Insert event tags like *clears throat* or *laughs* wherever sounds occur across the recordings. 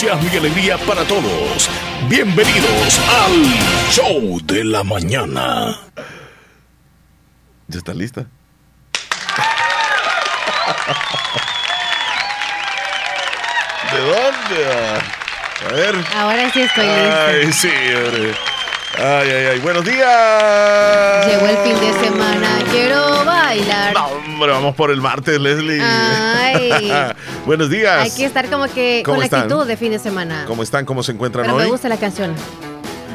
entusiasmo y alegría para todos. Bienvenidos al Show de la Mañana. ¿Ya está lista? ¿De dónde? A ver. Ahora sí estoy lista. Ay, sí, hombre. Ay, ay, ay. Buenos días. Llegó el fin de semana, quiero bailar. No, hombre, vamos por el martes, Leslie. Ay. *laughs* Buenos días. Hay que estar como que ¿Cómo con la están? actitud de fin de semana. ¿Cómo están? ¿Cómo se encuentran Pero hoy? me gusta la canción.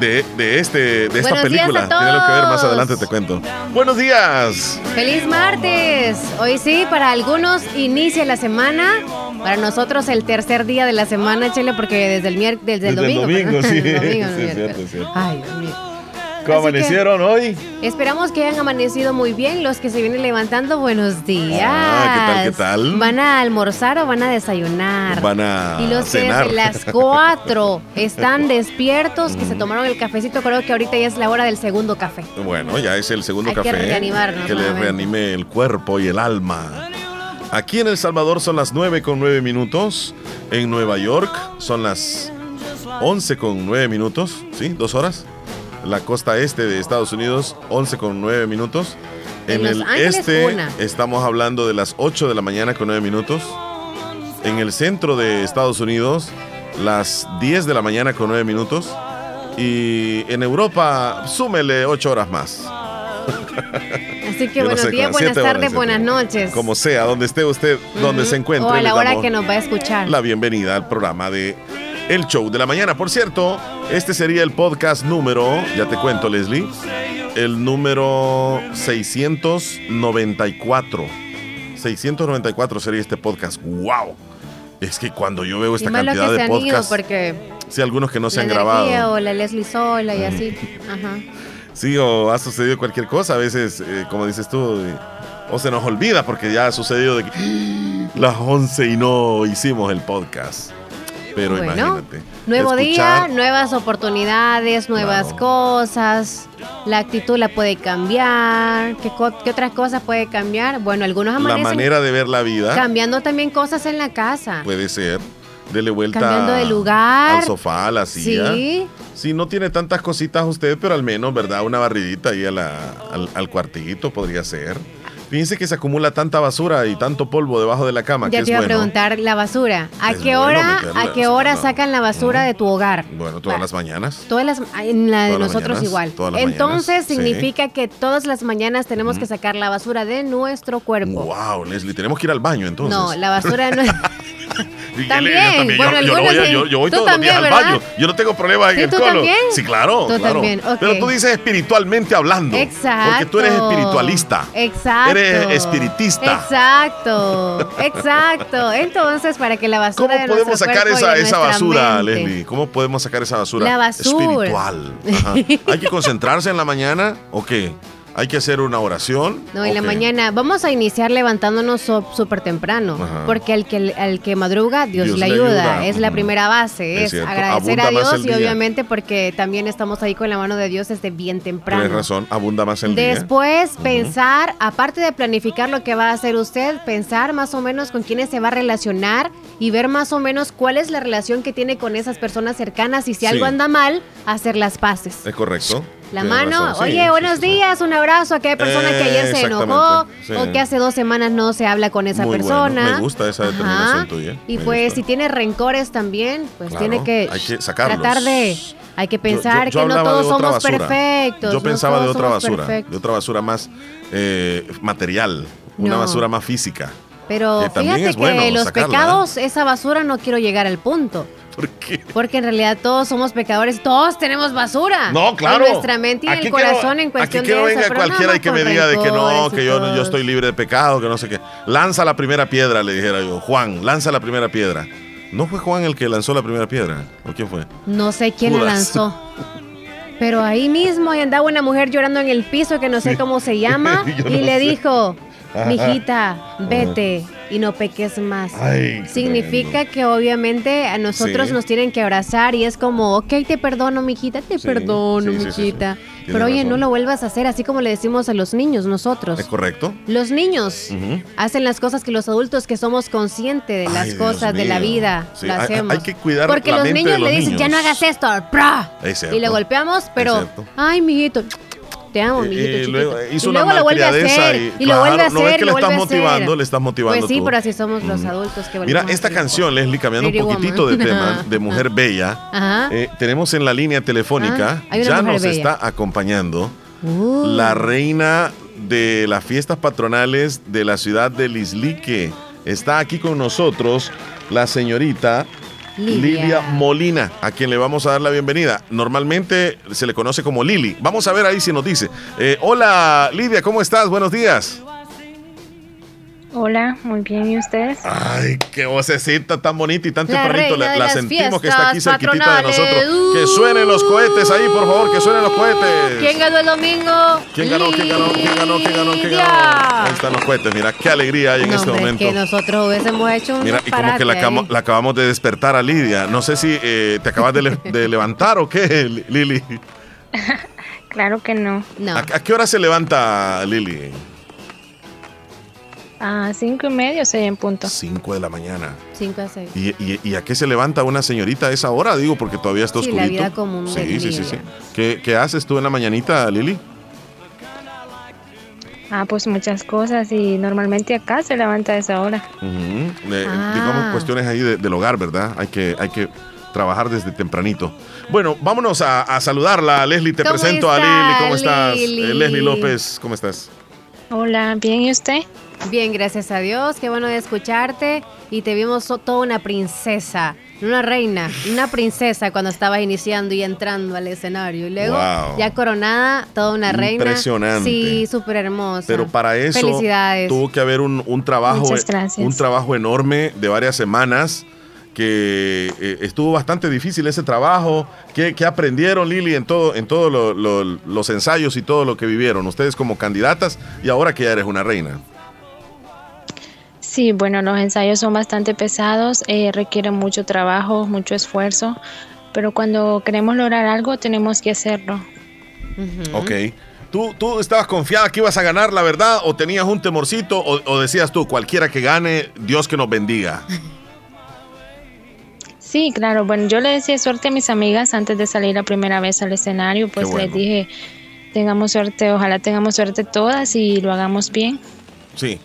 De, de, este, de esta Buenos película. Tiene lo que ver más adelante, te cuento. Buenos días. ¡Feliz martes! Hoy sí, para algunos inicia la semana. Para nosotros el tercer día de la semana, Chele, porque desde el, mier- desde el Desde el domingo. domingo, sí. *laughs* El domingo, Sí, miércoles. cierto, cierto. Ay, Dios mío. ¿Cómo que- amanecieron hoy? Esperamos que hayan amanecido muy bien. Los que se vienen levantando, buenos días. Ah, ¿qué tal, qué tal? ¿Van a almorzar o van a desayunar? Van a Y los que cenar. desde las 4 están despiertos, que se tomaron el cafecito, creo que ahorita ya es la hora del segundo café. Bueno, ya es el segundo Hay que café. reanimarnos Que le reanime el cuerpo y el alma. Aquí en El Salvador son las 9 con 9 minutos. En Nueva York son las 11 con 9 minutos. ¿Sí? ¿Dos horas? La costa este de Estados Unidos, 11 con 9 minutos. En el Ángeles, este una. estamos hablando de las 8 de la mañana con 9 minutos. En el centro de Estados Unidos, las 10 de la mañana con 9 minutos. Y en Europa, súmele 8 horas más. *laughs* Así que Yo no buenos sé, días, buenas tardes, buenas noches. Como sea, donde esté usted, donde se encuentre. O a la hora que nos va a escuchar. La bienvenida al programa de El Show de la Mañana. Por cierto, este sería el podcast número, ya te cuento, Leslie, el número 694. 694 sería este podcast. ¡Wow! Es que cuando yo veo Y esta que cantidad se de han ido podcasts, porque sí, algunos que no se han grabado. o la Leslie sola y así. Ajá. Sí, o ha sucedido cualquier cosa. A veces, eh, como dices tú, eh, o se nos olvida porque ya ha sucedido de que *gasps* las 11 y no hicimos el podcast. Pero Bueno, imagínate. Nuevo escuchar- día, nuevas oportunidades, nuevas Claro. cosas. La actitud la puede cambiar. ¿Qué, co- qué otras cosas puede cambiar? Bueno, algunos La amanecen manera de ver la vida cambiando también cosas en la casa. puede ser. Dele vuelta Cambiando de lugar. al sofá, a la silla. Sí. Sí, no tiene tantas cositas usted, pero al menos, ¿verdad? Una barridita ahí a la- al, al cuartito podría ser. Fíjense que se acumula tanta basura y tanto polvo debajo de la cama, que Ya es te iba a bueno. preguntar la basura. ¿A Es qué hora, a qué hora sacan la basura de tu hogar? Bueno, todas las mañanas. Todas las, en la de Todas nosotros mañanas, igual. Entonces mañanas, sí. significa que todas las mañanas tenemos que sacar la basura de nuestro cuerpo. Wow, Leslie, tenemos que ir al baño entonces. No, la basura no es. *laughs* También, yo bueno, yo, no voy yo- yo todos los días también, al ¿verdad? baño. Yo no tengo problemas en Sí, el tú colon. también. Sí, claro, Tú claro. también, ok. Pero tú dices espiritualmente hablando. Exacto. Porque tú eres espiritualista. Exacto. Eres espiritista. Exacto. *laughs* Exacto. Entonces, para que la basura ¿Cómo de podemos sacar esa, esa basura, mente- Leslie? ¿Cómo podemos sacar esa basura? La basura. Espiritual. Ajá. ¿Hay que *laughs* concentrarse en la mañana o qué? ¿Hay que hacer una oración? No, en la mañana vamos a iniciar levantándonos so- súper temprano, Ajá. porque al que, al que madruga, Dios, Dios le le ayuda. Es la primera base, Es agradecer Abunda a Dios y día. obviamente porque también estamos ahí con la mano de Dios desde bien temprano. Tienes razón, abunda más el día. Después, pensar, aparte de planificar lo que va a hacer usted, pensar más o menos con quiénes se va a relacionar y ver más o menos cuál es la relación que tiene con esas personas cercanas y si Sí. algo anda mal, hacer las paces. Es correcto. La Tienes mano, sí, oye, sí, buenos sí, días, un abrazo a aquella persona que ayer se enojó o que hace dos semanas no se habla con esa Muy bueno, persona. me gusta esa determinación tuya, Y me pues gusta. si tiene rencores también, pues Claro, tiene que, hay que sacarlos. tratar de, hay que pensar yo- yo que no todos somos basura. perfectos. Yo no pensaba de otra basura, perfectos. de otra basura más eh, material, una basura más física. Pero que fíjate bueno que los sacarla, ¿eh? pecados, esa basura no quiero llegar al punto. ¿Por qué? Porque en realidad todos somos pecadores, todos tenemos basura. No, claro. En nuestra mente y en el corazón que no- en cuestión aquí de venga cualquiera y que me diga de que no, que yo, yo estoy libre de pecado, que no sé qué. Lanza la primera piedra, le dijera yo. Juan, lanza la primera piedra. ¿No fue Juan el que lanzó la primera piedra? ¿O quién fue? No sé quién la Judas. lanzó. Pero ahí mismo andaba una mujer llorando en el piso que no sé cómo se *laughs* llama y no le sé. dijo, mijita, vete y no peques más. Significa que obviamente a nosotros nos tienen que abrazar y es como, ok, te perdono, mijita, te perdono, mijita. Pero oye, no lo vuelvas a hacer así como le decimos a los niños nosotros. ¿Es correcto? Los niños hacen las cosas que los adultos que somos conscientes de las cosas de la vida lo hacemos. Hay, que cuidar Porque los niños le dicen, ya no hagas esto, y le golpeamos, pero, ay, mijito, te amo, eh, mijito eh, luego hizo y luego lo vuelve a hacer. Y, lo vuelve a hacer. No es que le estás motivando, le estás motivando. Pues sí, pero así somos los adultos que Mira, esta canción, Leslie, cambiando un poquitito de tema, de *laughs* Mujer Bella, eh, tenemos en la línea telefónica, ya nos está acompañando uh. la reina de las fiestas patronales de la ciudad de Lislique. Está aquí con nosotros la señorita Lidia. Molina, a quien le vamos a dar la bienvenida. Normalmente se le conoce como Lili. Vamos a ver ahí si nos dice. Eh, hola Lidia, ¿cómo estás? Buenos días. Hola, muy bien, ¿y ustedes? Ay, qué vocecita tan bonita y tan tempranito. La, sentimos que está aquí cerquitita de nosotros. Que suenen los cohetes ahí, por favor, que suenen los cohetes. ¿Quién ganó el domingo? ¿Quién ganó? ¿Quién ganó? ¿Quién ganó? ¿Quién ganó? ¿Quién ganó? Ahí están los cohetes, mira, qué alegría hay en este momento. que nosotros hubiésemos hecho un Mira, y como que la, acabamos de despertar a Lidia. No sé si eh, te acabas de, levantar o qué, Lili. *laughs* claro que no. ¿A, ¿A qué hora se levanta Lili? A cinco y medio, seis en punto. Cinco de la mañana. Cinco a seis. ¿Y, a qué se levanta una señorita a esa hora? Digo, porque todavía está oscurito. Sí, la vida común sí, sí, sí, sí, ¿Qué, haces tú en la mañanita, Lili? Ah, pues muchas cosas y normalmente acá se levanta a esa hora. Ah. Digamos cuestiones ahí del hogar, ¿verdad? Hay que, hay que trabajar desde tempranito. Bueno, vámonos a, saludarla. Leslie, te presento a Lili. ¿Cómo estás? Eh, Leslie López, ¿cómo estás? Hola, bien, ¿y usted? Bien, gracias a Dios, qué bueno de escucharte y te vimos toda una princesa, una reina, una princesa cuando estabas iniciando y entrando al escenario y luego ya coronada, toda una reina. Impresionante. Sí, súper hermosa. Pero para eso tuvo que haber un, trabajo, un trabajo enorme de varias semanas que eh, estuvo bastante difícil ese trabajo. ¿Qué, aprendieron, Lili, en todos en todo los ensayos y todo lo que vivieron? Ustedes como candidatas y ahora que ya eres una reina. Sí, bueno, los ensayos son bastante pesados, eh, requieren mucho trabajo, mucho esfuerzo, pero cuando queremos lograr algo tenemos que hacerlo. Ok. ¿Tú, ¿Tú estabas confiada que ibas a ganar, la verdad, o tenías un temorcito, o decías tú, cualquiera que gane, Dios que nos bendiga? Sí, claro. Bueno, yo le decía suerte a mis amigas antes de salir la primera vez al escenario, pues les dije, tengamos suerte, ojalá tengamos suerte todas y lo hagamos bien. Sí.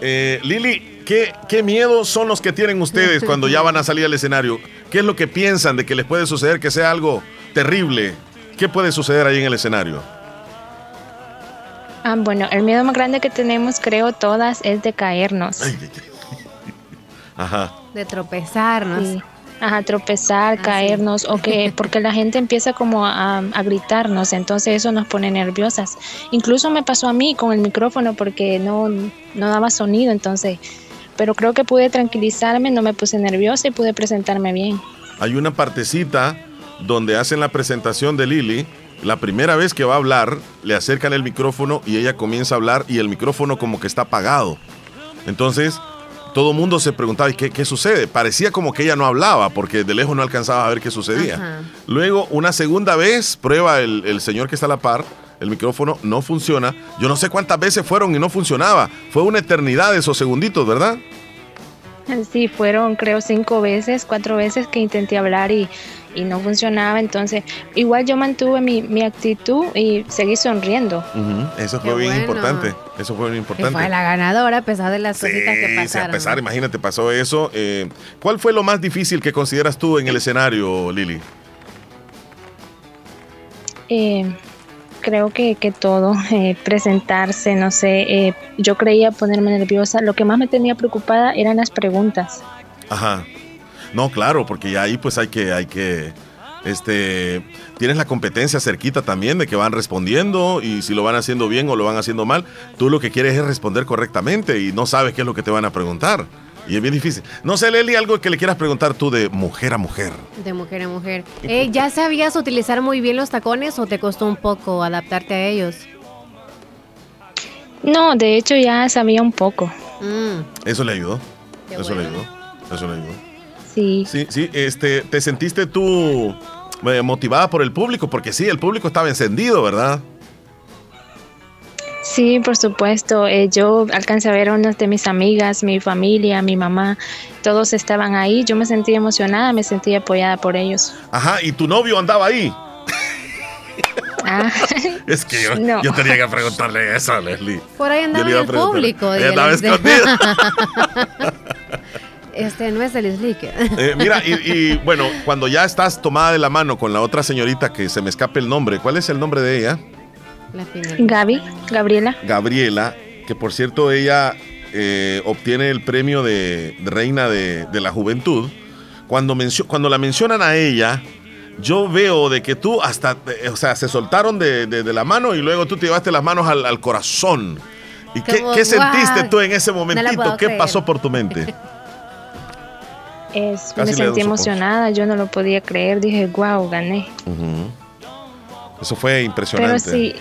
Eh, Lili, ¿qué, ¿qué miedos son los que tienen ustedes *laughs* cuando ya van a salir al escenario? ¿Qué es lo que piensan de que les puede suceder que sea algo terrible? ¿Qué puede suceder ahí en el escenario? Ah, bueno, el miedo más grande que tenemos, creo, todas, es de caernos. Ajá. De tropezarnos. Ajá, tropezar, ah, caernos, o que *laughs* porque la gente empieza como a, gritarnos, entonces eso nos pone nerviosas. Incluso me pasó a mí con el micrófono porque no, no daba sonido, entonces, pero creo que pude tranquilizarme, no me puse nerviosa y pude presentarme bien. Hay una partecita donde hacen la presentación de Lili, la primera vez que va a hablar, le acercan el micrófono y ella comienza a hablar y el micrófono como que está apagado. Entonces, todo el mundo se preguntaba, ¿qué, ¿qué sucede? Parecía como que ella no hablaba, porque de lejos no alcanzaba a ver qué sucedía. Luego, una segunda vez, prueba el, señor que está a la par, el micrófono no funciona. Yo no sé cuántas veces fueron y no funcionaba. Fue una eternidad esos segunditos, ¿verdad? Sí, fueron creo cinco veces, cuatro veces que intenté hablar y y no funcionaba. Entonces, igual yo mantuve mi, mi actitud y seguí sonriendo. Eso fue bien importante. Eso fue bien importante. fue la ganadora a pesar de las cositas que pasaron. a pesar, imagínate, pasó eso. Eh, ¿Cuál fue lo más difícil que consideras tú en el escenario, Lili? Eh, creo que, que todo, eh, presentarse, no sé, yo creía ponerme nerviosa. Lo que más me tenía preocupada eran las preguntas. Ajá. No, claro, porque ahí pues hay que, hay que, este, tienes la competencia cerquita también de que van respondiendo y si lo van haciendo bien o lo van haciendo mal, tú lo que quieres es responder correctamente y no sabes qué es lo que te van a preguntar. Y es bien difícil. No sé, Leli, algo que le quieras preguntar tú de mujer a mujer. De mujer a mujer. Eh, ¿Ya sabías utilizar muy bien los tacones o te costó un poco adaptarte a ellos? No, de hecho ya sabía un poco. Mm. Eso le ayudó. Eso le ayudó. Eso le ayudó. Sí. Sí, sí, este, ¿te sentiste tú eh, motivada por el público? Porque sí, el público estaba encendido, ¿verdad? Sí, por supuesto. Eh, yo alcancé a ver a unas de mis amigas, mi familia, mi mamá, todos estaban ahí. Yo me sentí emocionada, me sentí apoyada por ellos. Ajá, ¿y tu novio andaba ahí? Ah, *laughs* es que yo, tenía que preguntarle eso a Leslie. Por ahí andaba en el público. Estaba escondido. *laughs* Este no es el Leslie. Eh, mira, y, y, bueno, cuando ya estás tomada de la mano con la otra señorita que se me escape el nombre, ¿cuál es el nombre de ella? Gaby, Gabriela. Gabriela, que por cierto ella eh, obtiene el premio de, reina de, la juventud. Cuando, cuando la mencionan a ella, yo veo de que tú hasta, eh, o sea, se soltaron de, la mano y luego tú te llevaste las manos al, corazón. ¿Y qué, sentiste tú en ese momentito? ¿Qué pasó por tu mente? *laughs* me sentí emocionada, yo no lo podía creer, dije, wow, gané. Eso fue impresionante. Pero sí,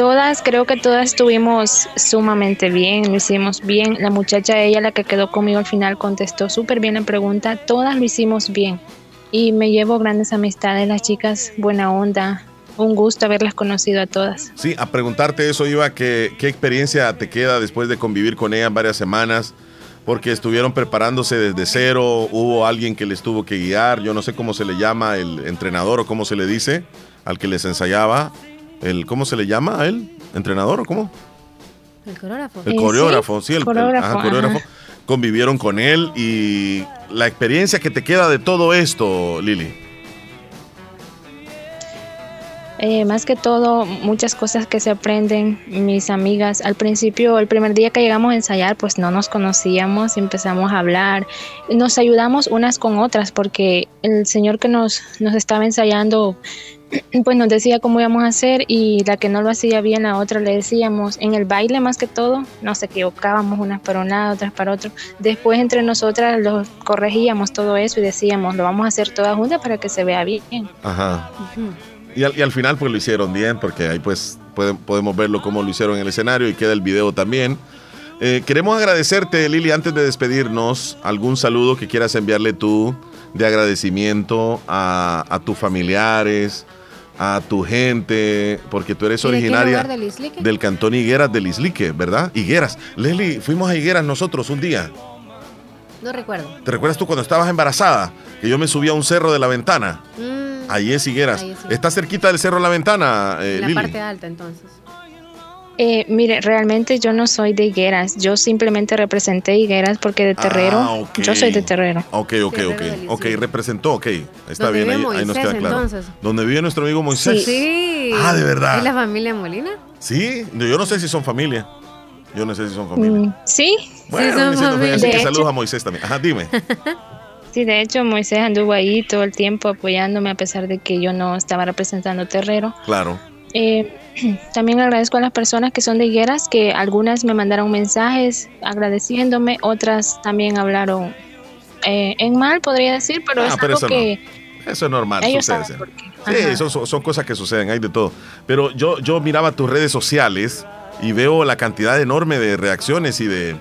Todas, creo que todas estuvimos sumamente bien, lo hicimos bien. La muchacha, ella la que quedó conmigo al final, contestó súper bien la pregunta. Todas lo hicimos bien. Y me llevo grandes amistades, las chicas, buena onda. Un gusto haberlas conocido a todas. Sí, a preguntarte eso iba, que, ¿qué experiencia te queda después de convivir con ellas varias semanas? Porque estuvieron preparándose desde cero, hubo alguien que les tuvo que guiar, yo no sé cómo se le llama, el entrenador o cómo se le dice, al que les ensayaba el ¿cómo se le llama a él? ¿Entrenador o cómo? El coreógrafo. El coreógrafo, sí, el, coreógrafo. Convivieron con él y la experiencia que te queda de todo esto, Lili. Eh, más que todo, muchas cosas que se aprenden, mis amigas. Al principio, el primer día que llegamos a ensayar, pues no nos conocíamos, empezamos a hablar, nos ayudamos unas con otras, porque el señor que nos, nos estaba ensayando *clears throat* pues nos decía cómo íbamos a hacer y la que no lo hacía bien la otra le decíamos. En el baile más que todo nos equivocábamos unas para un lado otras para otro. Después entre nosotras lo corregíamos todo eso y decíamos lo vamos a hacer todas juntas para que se vea bien ajá y, al, final pues lo hicieron bien porque ahí pues podemos verlo como lo hicieron en el escenario y queda el video también eh, queremos agradecerte Lili antes de despedirnos algún saludo que quieras enviarle tú de agradecimiento a, a tus familiares a tu gente, porque tú eres originaria del cantón Higueras del Islique, ¿verdad? Higueras. Leslie, fuimos a Higueras nosotros un día. No recuerdo. ¿Te recuerdas tú cuando estabas embarazada? Que yo me subí a un cerro de la ventana. Mm, ahí es Higueras. ¿Está cerquita del cerro la ventana, eh, En la parte alta, entonces. Eh, mire, realmente yo no soy de Higueras, yo simplemente representé Higueras porque de Terrero, ah, yo soy de Terrero. Ok, ok, ok, ok, representó, ok, está bien, ahí, ahí, nos queda claro. Entonces. ¿Dónde vive nuestro amigo Moisés? Sí. Ah, de verdad. ¿Es la familia Molina? Sí, yo no sé si son familia. Yo no sé si son familia. Mm, sí, bueno, sí son familia. Así que saludos a Moisés también. Ajá, dime. *laughs* Sí, de hecho Moisés anduvo ahí todo el tiempo apoyándome a pesar de que yo no estaba representando Terrero. Claro. Eh, *clears throat* también agradezco a las personas que son de Higueras, que algunas me mandaron mensajes agradeciéndome, otras también hablaron eh, en mal, podría decir, pero ah, es algo que... Eso es normal, sucede. Sí, son, son, cosas que suceden, hay de todo. Pero yo, yo miraba tus redes sociales y veo la cantidad enorme de reacciones y de,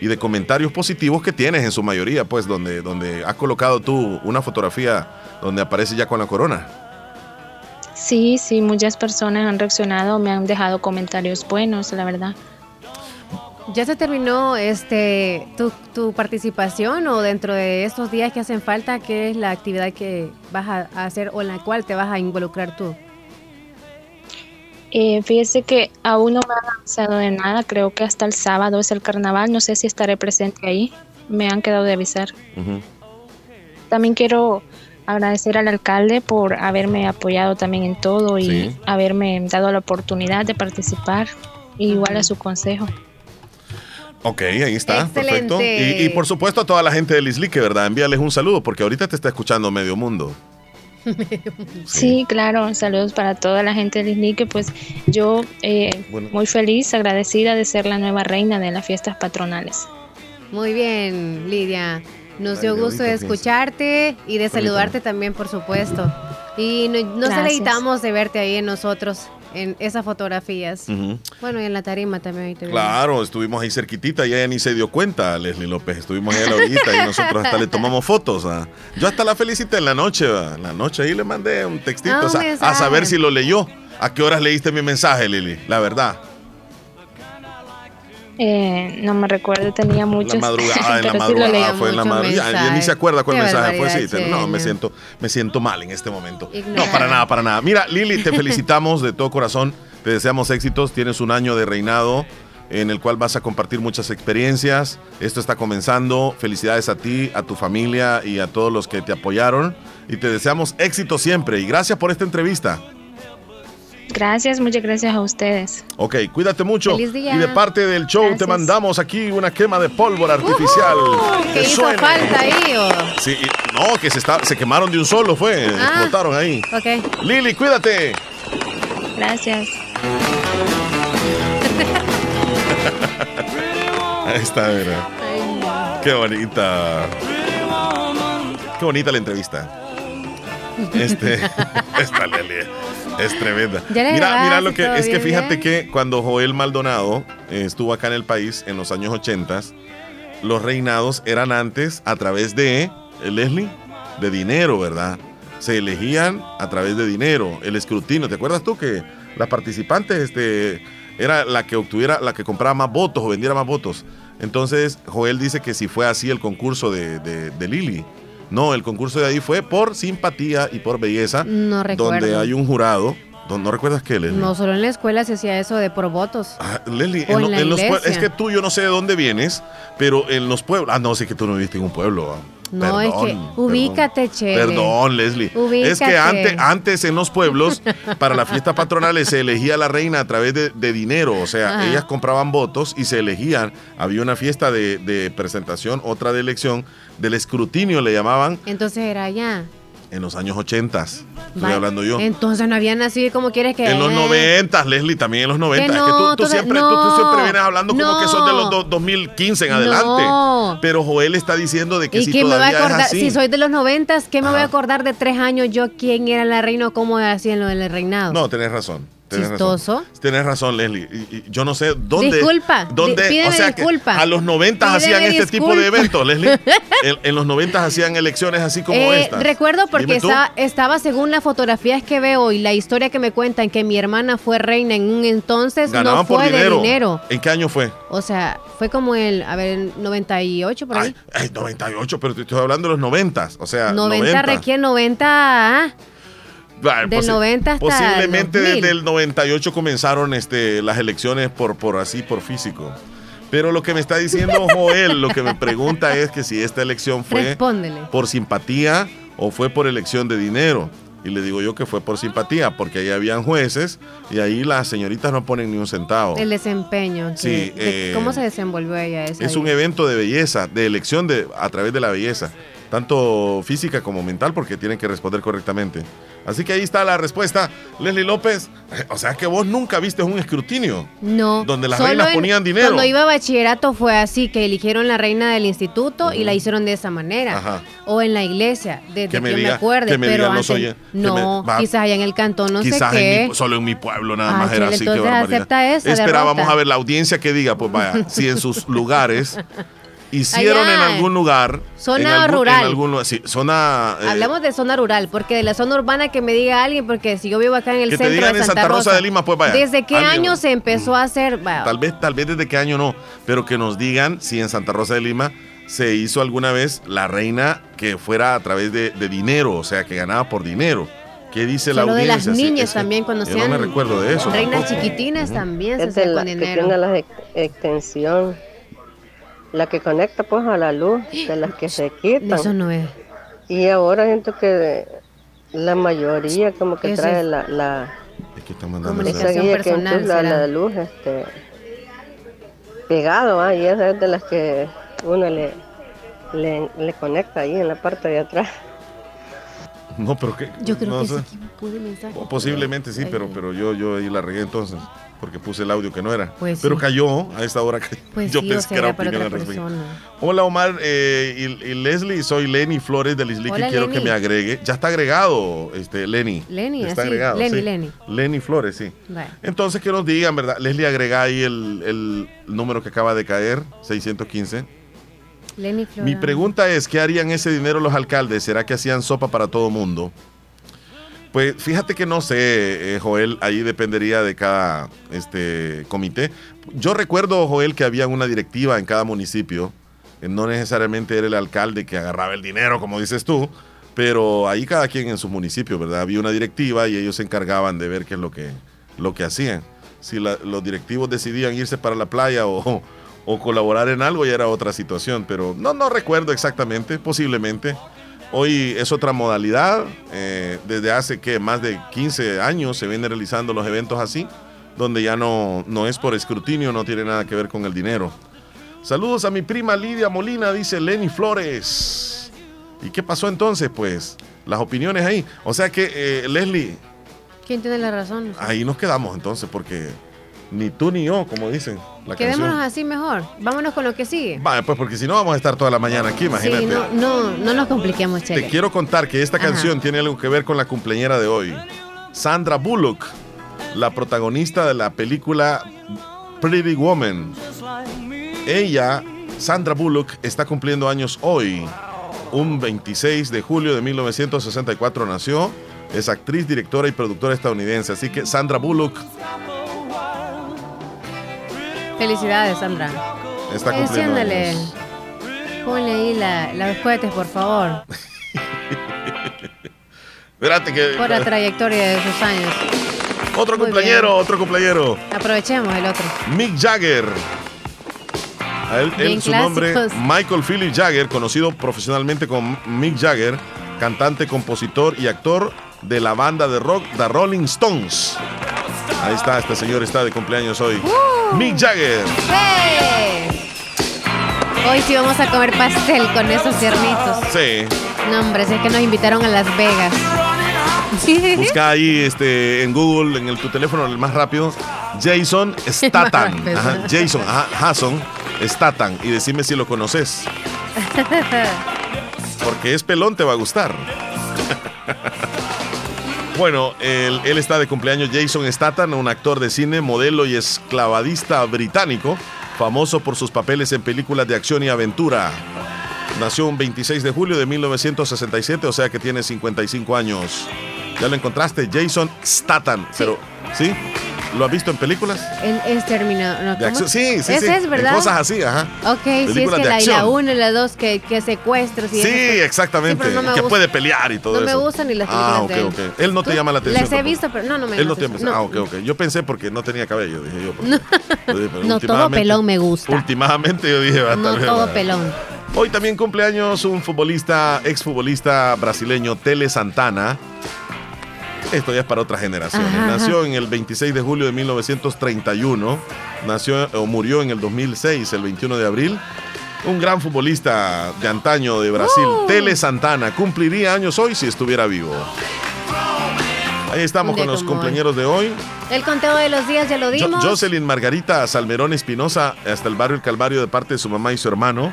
y de comentarios positivos que tienes en su mayoría, pues donde, donde has colocado tú una fotografía donde aparece ya con la corona. Sí, sí, muchas personas han reaccionado, me han dejado comentarios buenos, la verdad. ¿Ya se terminó este tu, participación o dentro de estos días que hacen falta, qué es la actividad que vas a hacer o en la cual te vas a involucrar tú? Eh, fíjese que aún no me ha avisado de nada, creo que hasta el sábado es el carnaval, no sé si estaré presente ahí, me han quedado de avisar. También quiero agradecer al alcalde por haberme apoyado también en todo y haberme dado la oportunidad de participar, igual a su consejo. Ok, ahí está, perfecto. Y, por supuesto a toda la gente de Lislique, ¿verdad? Envíales un saludo porque ahorita te está escuchando medio mundo. *laughs* sí. claro, saludos para toda la gente de Lislique, pues yo eh, muy feliz, agradecida de ser la nueva reina de las fiestas patronales. Muy bien, Lidia. Nos dio gusto de escucharte y de saludarte también, por supuesto. Y nos deleitamos de verte ahí en nosotros en esas fotografías. Bueno, y en la tarima también. claro, estuvimos ahí cerquitita y ella ni se dio cuenta, Leslie López. Estuvimos ahí a la orillita y nosotros hasta le *laughs* tomamos fotos. Yo hasta la felicité en la noche, en la noche ahí le mandé un textito ah, a saber si lo leyó. ¿A qué horas leíste mi mensaje, Lili? La verdad. Eh, no me recuerdo, tenía muchos. La madrugada, en la *laughs* madrugada, fue en la madrugada. Ni se acuerda cuál mensaje fue. Sí, no, me siento, me siento mal en este momento. No, para nada, para nada. Mira, Lili, te felicitamos de todo corazón. Te deseamos éxitos. Tienes un año de reinado en el cual vas a compartir muchas experiencias. Esto está comenzando. Felicidades a ti, a tu familia y a todos los que te apoyaron. Y te deseamos éxito siempre. Y gracias por esta entrevista. Gracias, muchas gracias a ustedes. Ok, cuídate mucho. Feliz día. Y de parte del show te mandamos aquí una quema de pólvora artificial. que hizo falta ahí. Sí, no, que se, está, se quemaron de un solo, fue. Ah, explotaron ahí. Ok. Lili, cuídate. Gracias. *laughs* ahí está, mira. Qué bonita. Qué bonita la entrevista. *laughs* Este, esta Lili es tremenda. Mira, mira lo que es que fíjate que cuando Joel Maldonado eh, estuvo acá en el país en los años 80, los reinados eran antes a través de eh, Leslie, de dinero, ¿verdad? Se elegían a través de dinero, el escrutinio. ¿Te acuerdas tú que las participantes este, era la que obtuviera, la que compraba más votos o vendiera más votos? Entonces, Joel dice que si fue así el concurso de, de Lili no, el concurso de ahí fue por simpatía y por belleza. No recuerdo. Donde hay un jurado. ¿No recuerdas qué, Leslie? No, solo en la escuela se hacía eso de por votos. Ah, Leslie, es que tú, yo no sé de dónde vienes, pero en los pueblos. Ah, no, sí que tú no viviste en un pueblo. Ah. No, es que ubícate, che. Perdón, Leslie. Es que antes, antes en los pueblos, para las fiestas patronales, se elegía la reina a través de, dinero. O sea, ellas compraban votos y se elegían. Había una fiesta de, de presentación, otra de elección, del escrutinio le llamaban. Entonces era allá. En los años 80. Estoy hablando yo. Entonces no había nacido como quieres que. En los 90, Leslie, también en los 90. es que tú, siempre, tú, siempre, vienes hablando como que son de los 2015 en adelante. Pero Joel está diciendo de que si todavía me a acordar, Si soy de los 90, ¿qué me voy a acordar de tres años yo quién era la reina o cómo hacían lo del reinado? No, tenés razón. Razón. Tienes razón, Leslie. Y, yo no sé dónde. Disculpa. Dónde, o sea, disculpa. a los 90 hacían este tipo de eventos, Leslie. *laughs* en, los 90 hacían elecciones así como eh, esta. Recuerdo porque estaba, según las fotografías que veo y la historia que me cuentan, que mi hermana fue reina en un entonces. no fue de dinero. ¿En qué año fue? O sea, fue como el, a ver, 98 por ahí. Ay, 98, pero te estoy hablando de los 90. O sea, 90, 90. requiere 90. Del 90 hasta Posiblemente desde el 98 comenzaron este, las elecciones por, por así, por físico. Pero lo que me está diciendo *laughs* Joel, lo que me pregunta es que si esta elección fue por simpatía o fue por elección de dinero. Y le digo yo que fue por simpatía, porque ahí habían jueces y ahí las señoritas no ponen ni un centavo. El desempeño. Sí. ¿Cómo eh, se desenvolvió ella eso? Es un evento de belleza, de elección de, a través de la belleza, tanto física como mental, porque tienen que responder correctamente. Así que ahí está la respuesta. Leslie López, o sea que vos nunca viste un escrutinio. No. Donde las reinas ponían dinero. Cuando iba a bachillerato fue así, que eligieron la reina del instituto y la hicieron de esa manera. Ajá. O en la iglesia, desde que me, me acuerde. pero antes, no, quizás allá en el cantón, no sé qué. solo en mi pueblo nada más era así. Entonces acepta esa Esperábamos a ver la audiencia que diga, pues vaya, si en sus *laughs* lugares hicieron en algún lugar. Zona rural. zona, eh, Hablamos de zona rural, porque de la zona urbana que me diga alguien, porque si yo vivo acá en el centro de Santa, Rosa, de Lima, pues vaya. ¿Desde qué año se empezó a hacer? Tal vez, tal vez desde qué año no, pero que nos digan si en Santa Rosa de Lima se hizo alguna vez la reina que fuera a través de, dinero, o sea, que ganaba por dinero. ¿Qué dice la audiencia? de las niñas también cuando Yo no me recuerdo de eso. Reinas chiquitinas también se hacen con dinero. Que la extensión la que conecta pues a la luz, de las que se quitan. Eso no es. Y ahora siento que la mayoría como que trae la, la comunicación personal. la, la, luz este, pegado, ¿ah? y esa es de las que uno le, le, le conecta ahí en la parte de atrás. No, pero que. Yo creo que sí pude mensaje. posiblemente sí, pero, pero yo, yo ahí la regué entonces porque puse el audio que no era. Pues pero cayó a esta hora. Pues yo pensé que era opinión al respecto. Hola Omar eh, y, Leslie, soy Lenny Flores de Lisli que quiero que me agregue. Ya está agregado, este Lenny. Lenny, está agregado. Lenny, Lenny. Lenny Flores, sí. Entonces que nos digan, ¿verdad? Leslie, agrega ahí el, el número que acaba de caer, 615. Lenny Flores. Mi pregunta es, ¿qué harían ese dinero los alcaldes? ¿Será que hacían sopa para todo mundo? Pues fíjate que no sé, eh, Joel, ahí dependería de cada este, comité. Yo recuerdo, Joel, que había una directiva en cada municipio, no necesariamente era el alcalde que agarraba el dinero, como dices tú, pero ahí cada quien en su municipio, ¿verdad? Había una directiva y ellos se encargaban de ver qué es lo que, lo que hacían. Si los directivos decidían irse para la playa o, o colaborar en algo, ya era otra situación, pero no, no recuerdo exactamente, posiblemente. Hoy es otra modalidad. Eh, desde hace que más de 15 años se vienen realizando los eventos así, donde ya no, no es por escrutinio, no tiene nada que ver con el dinero. Saludos a mi prima Lidia Molina, dice Lenny Flores. ¿Y qué pasó entonces? Pues las opiniones ahí. O sea que, eh, Leslie. ¿Quién tiene la razón? Ahí nos quedamos entonces, porque ni tú ni yo, como dicen. Quedémonos así mejor. Vámonos con lo que sigue. Vale, pues porque si no vamos a estar toda la mañana aquí, imagínate. Sí, no, no, no nos compliquemos, Te quiero contar que esta canción tiene algo que ver con la cumpleañera de hoy. Sandra Bullock, la protagonista de la película Pretty Woman. Ella, Sandra Bullock, está cumpliendo años hoy. Un 26 de julio de 1964 nació. Es actriz, directora y productora estadounidense. Así que Sandra Bullock Felicidades, Sandra. Está Enciéndale. Ponle ahí la, los cohetes, por favor. *laughs* Espérate que. Por la trayectoria de sus años. Otro cumpleañero, otro cumpleañero. Aprovechemos el otro. Mick Jagger. A él, su nombre, Michael Philip Jagger, conocido profesionalmente como Mick Jagger, cantante, compositor y actor de la banda de rock The Rolling Stones. Ahí está, este señor está de cumpleaños hoy. Uh. Mick Jagger. Hoy sí vamos a comer pastel con esos tiernitos. Sí. No, hombre, es que nos invitaron a Las Vegas. Busca ahí este, en Google, en el, tu teléfono, el más rápido, Jason *laughs* Statham. Jason Hasson Statham. Y decime si lo conoces. *laughs* Porque es pelón, te va a gustar. *laughs* Bueno, él, está de cumpleaños Jason Statham, un actor de cine, modelo y esclavadista británico, famoso por sus papeles en películas de acción y aventura. Nació un 26 de julio de 1967, o sea que tiene 55 años. ¿Ya lo encontraste? Jason Statham, pero ¿sí? ¿Lo has visto en películas? En, es terminado. Sí, sí, Esa es verdad. cosas así, ajá. Ok, sí, es que la, la 1 y la 2 que, que secuestros y Sí, exactamente. que puede pelear y todo eso. No me gustan ni las películas. Ah, ok, ok. Él no te llama la atención. Las he visto, pero no, no me Él no te no. Ah, ok, ok. Yo pensé porque no tenía cabello, dije yo. *laughs* Pues. no, todo pelón me gusta. Últimamente yo dije, No todo pelón. Hoy también cumpleaños un futbolista, exfutbolista brasileño, Tele Santana esto ya es para otra generación. nació en el 26 de julio de 1931. Nació o murió en el 2006, el 21 de abril. Un gran futbolista de antaño de Brasil, uh. Tele Santana, cumpliría años hoy si estuviera vivo. Ahí estamos con los compañeros de hoy. El conteo de los días ya lo dimos. Jocelyn Margarita Salmerón Espinosa, hasta el barrio El Calvario de parte de su mamá y su hermano.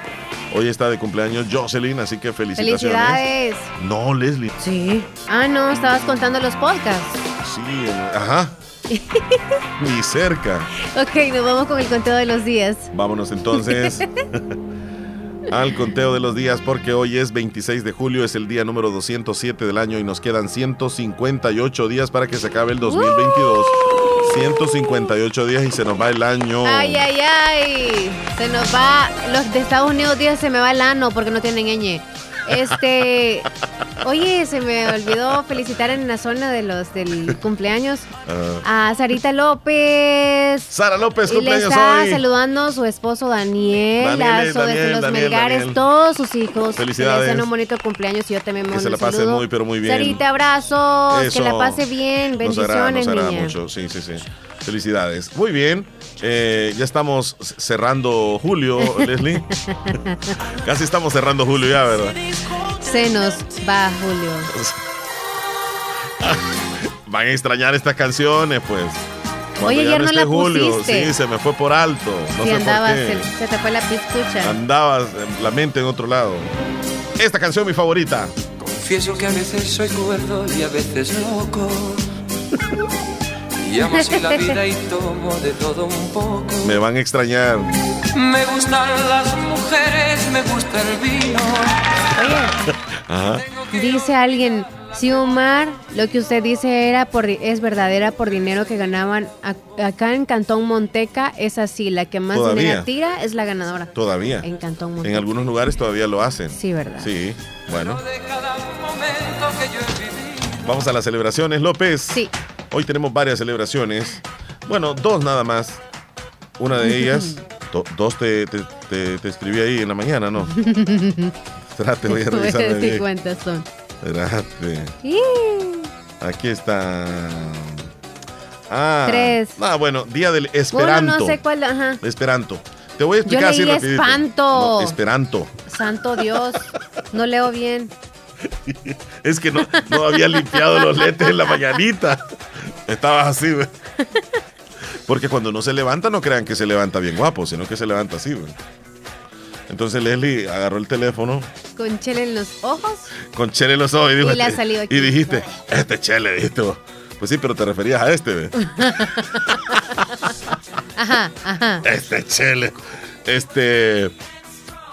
Hoy está de cumpleaños Jocelyn, así que felicitaciones. Felicidades. No, Leslie. Sí. Ah, no, estabas contando los podcasts. Sí, ajá. *laughs* Ni cerca. Ok, nos vamos con el conteo de los días. Vámonos entonces. *laughs* al conteo de los días porque hoy es 26 de julio, es el día número 207 del año y nos quedan 158 días para que se acabe el 2022. 158 días y se nos va el año. Ay, ay, ay. Se nos va. Los de Estados Unidos días se me va el ano porque no tienen ñ. Este, oye, se me olvidó felicitar en la zona de los del cumpleaños ah. a Sarita López. Sara López, y cumpleaños le está saludando su esposo Daniel, Daniel, desde los Melgares, todos sus hijos. Felicidades. Que le un bonito cumpleaños y yo también me Que se la pase muy, pero muy bien. Sarita, abrazos, que la pase bien, bendiciones, nos mucho, sí, sí, sí. Felicidades. Muy bien. Eh, ya estamos cerrando julio, Leslie. *laughs* Casi estamos cerrando julio ya, ¿verdad? Se nos va julio. *laughs* Van a extrañar estas canciones, pues. Oye, ayer no, la Julio, Sí, se me fue por alto. No sé andabas, por qué. Se, te fue la piscucha. Andabas la mente en otro lado. Esta canción mi favorita. Confieso que a veces soy cuerdo y a veces loco. *laughs* Y amo así la vida y *laughs* tomo de todo un poco. Me van a extrañar. Me gustan las mujeres, me gusta el vino. Oye, Ajá. dice alguien, si Omar, lo que usted dice era por, es verdadera por dinero que ganaban acá en Cantón Monteca, es así, la que más dinero tira es la ganadora. Todavía. En Cantón Monteca. En algunos lugares todavía lo hacen. Sí, ¿verdad? Sí, bueno. Vamos a las celebraciones, López. Sí. Hoy tenemos varias celebraciones. Bueno, dos nada más. Una de ellas, *laughs* dos te, te, escribí ahí en la mañana, ¿no? *laughs* Espérate, voy a revisar. ¿Qué cuántas son? Espérate. Aquí está. Ah, Tres. Ah, bueno, día del Esperanto. no sé cuál, ajá. Esperanto. Te voy a explicar Yo leí Espanto. esperanto. Santo Dios. No leo bien. *laughs* es que no, no había limpiado los lentes en la mañanita. Estabas así, güey. Porque cuando no se levanta, no crean que se levanta bien guapo, sino que se levanta así, güey. Entonces Leslie agarró el teléfono. ¿Con chele en los ojos? Con chele en los ojos y, dijo, y, este, y dijiste, este chele, dijiste. Pues sí, pero te referías a este, ¿ve? *laughs* ajá, ajá. Este chele. Este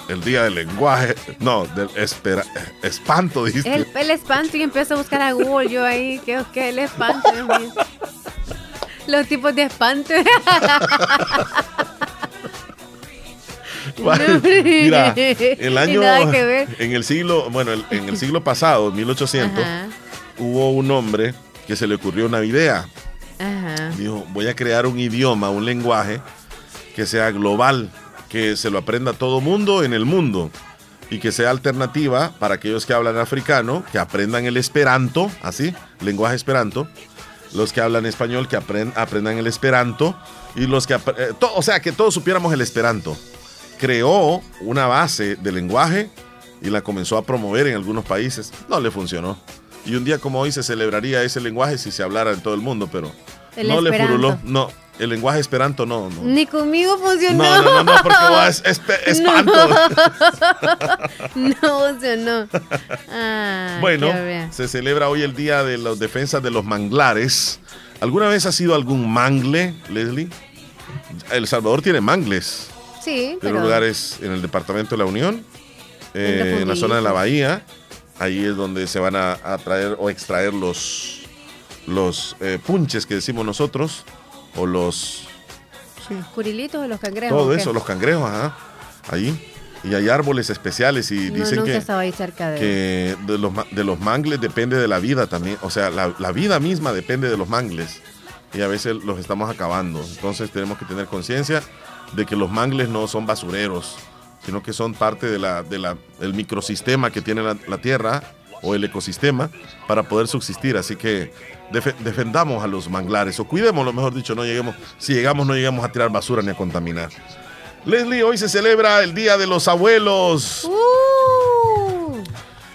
el día del lenguaje, no, del espera, espanto, dijiste. El, el, espanto y empiezo a buscar a Google yo ahí, ¿qué es el espanto? Los tipos de espanto. *laughs* mira, el año en el siglo, bueno, en el siglo pasado, 1800, hubo un hombre que se le ocurrió una idea. Dijo, voy a crear un idioma, un lenguaje que sea global que se lo aprenda todo mundo en el mundo y que sea alternativa para aquellos que hablan africano, que aprendan el esperanto, así, lenguaje esperanto, los que hablan español, que aprendan el esperanto, y los que, eh, o sea, que todos supiéramos el esperanto. Creó una base de lenguaje y la comenzó a promover en algunos países. No le funcionó. Y un día como hoy se celebraría ese lenguaje si se hablara en todo el mundo, pero no le furuló. No, el lenguaje esperanto no, no. Ni conmigo funcionó. No, no, no, porque es, es, *laughs* espanto. *laughs* No, funcionó. bueno, se celebra hoy el Día de las Defensas de los Manglares. ¿Alguna vez ha sido algún mangle, Leslie? El Salvador tiene mangles. Sí, pero... lugares en el Departamento de la Unión, eh, en la zona de la Bahía. Ahí es donde se van a, traer o extraer los, los eh, punches que decimos nosotros o los... Sí. Curilitos o los cangrejos. Todo eso, los cangrejos, ajá. Ahí. Y hay árboles especiales y dicen que, que de, los, de los mangles depende de la vida también. O sea, la, la, vida misma depende de los mangles. Y a veces los estamos acabando. Entonces tenemos que tener conciencia de que los mangles no son basureros, sino que son parte de la, de la, del microsistema que tiene la, la Tierra o el ecosistema para poder subsistir. Así que defendamos a los manglares o cuidemos, mejor dicho, no lleguemos, si llegamos no lleguemos a tirar basura ni a contaminar. Leslie, hoy se celebra el Día de los Abuelos. Uh,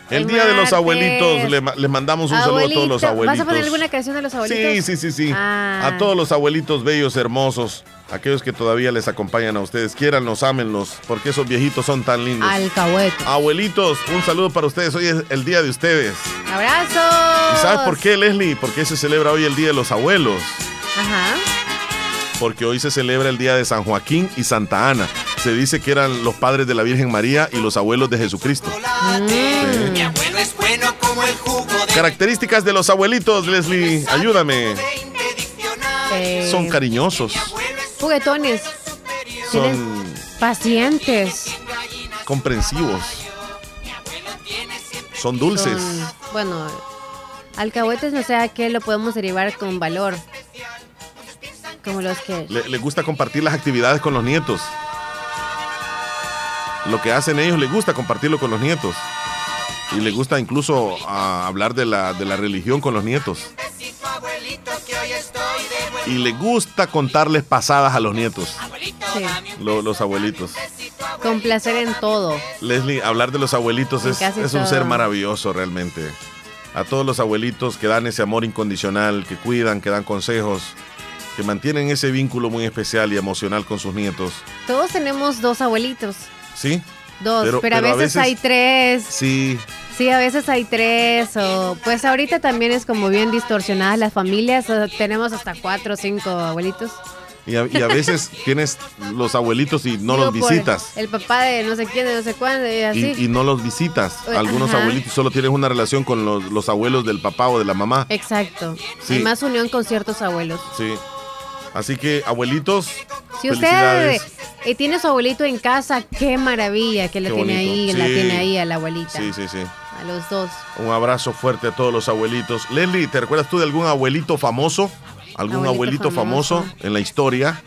el, Día de los Abuelitos, les mandamos un saludo a todos los abuelitos. ¿Vas a poner alguna canción de los abuelitos? Sí, sí, sí, sí. Ah. A todos los abuelitos bellos, hermosos aquellos que todavía les acompañan a ustedes, quieranlos, ámenlos, porque esos viejitos son tan lindos. Alcahuete. Abuelitos, un saludo para ustedes. Hoy es el día de ustedes. ¡Abrazo! ¿Y sabes por qué, Leslie? Porque se celebra hoy el Día de los Abuelos. Ajá. Porque hoy se celebra el Día de San Joaquín y Santa Ana. Se dice que eran los padres de la Virgen María y los abuelos de Jesucristo. Mi abuelo es bueno como el jugo Características de los abuelitos, Leslie. Ayúdame. Eh, Son cariñosos juguetones. Son pacientes. Comprensivos. Son dulces. bueno, alcahuetes no sé a qué lo podemos derivar con valor. Como los que... Le, gusta compartir las actividades con los nietos. Lo que hacen ellos les gusta compartirlo con los nietos. Y le gusta incluso ah, hablar de la, de la religión con los nietos y le gusta contarles pasadas a los nietos. los abuelitos. Complacer en todo. Leslie, hablar de los abuelitos es, un ser maravilloso realmente. A todos los abuelitos que dan ese amor incondicional, que cuidan, que dan consejos, que mantienen ese vínculo muy especial y emocional con sus nietos. Todos tenemos dos abuelitos. Sí. Dos, pero, a, veces hay tres. Sí. Sí, a veces hay tres, o pues ahorita también es como bien distorsionadas las familias, tenemos hasta cuatro o cinco abuelitos. Y a, veces *laughs* tienes los abuelitos y no los visitas. El papá de no sé quién, de no sé cuándo, y así. Y, no los visitas. Algunos abuelitos solo tienes una relación con los, abuelos del papá o de la mamá. Exacto. Hay más unión con ciertos abuelos. Sí. Así que, abuelitos. Si usted eh, tiene su abuelito en casa, qué maravilla que le tiene ahí, la tiene ahí a la abuelita. Sí, sí, sí. A los dos. Un abrazo fuerte a todos los abuelitos. Leslie, ¿te recuerdas tú de algún abuelito famoso? Algún abuelito, famoso. en la historia.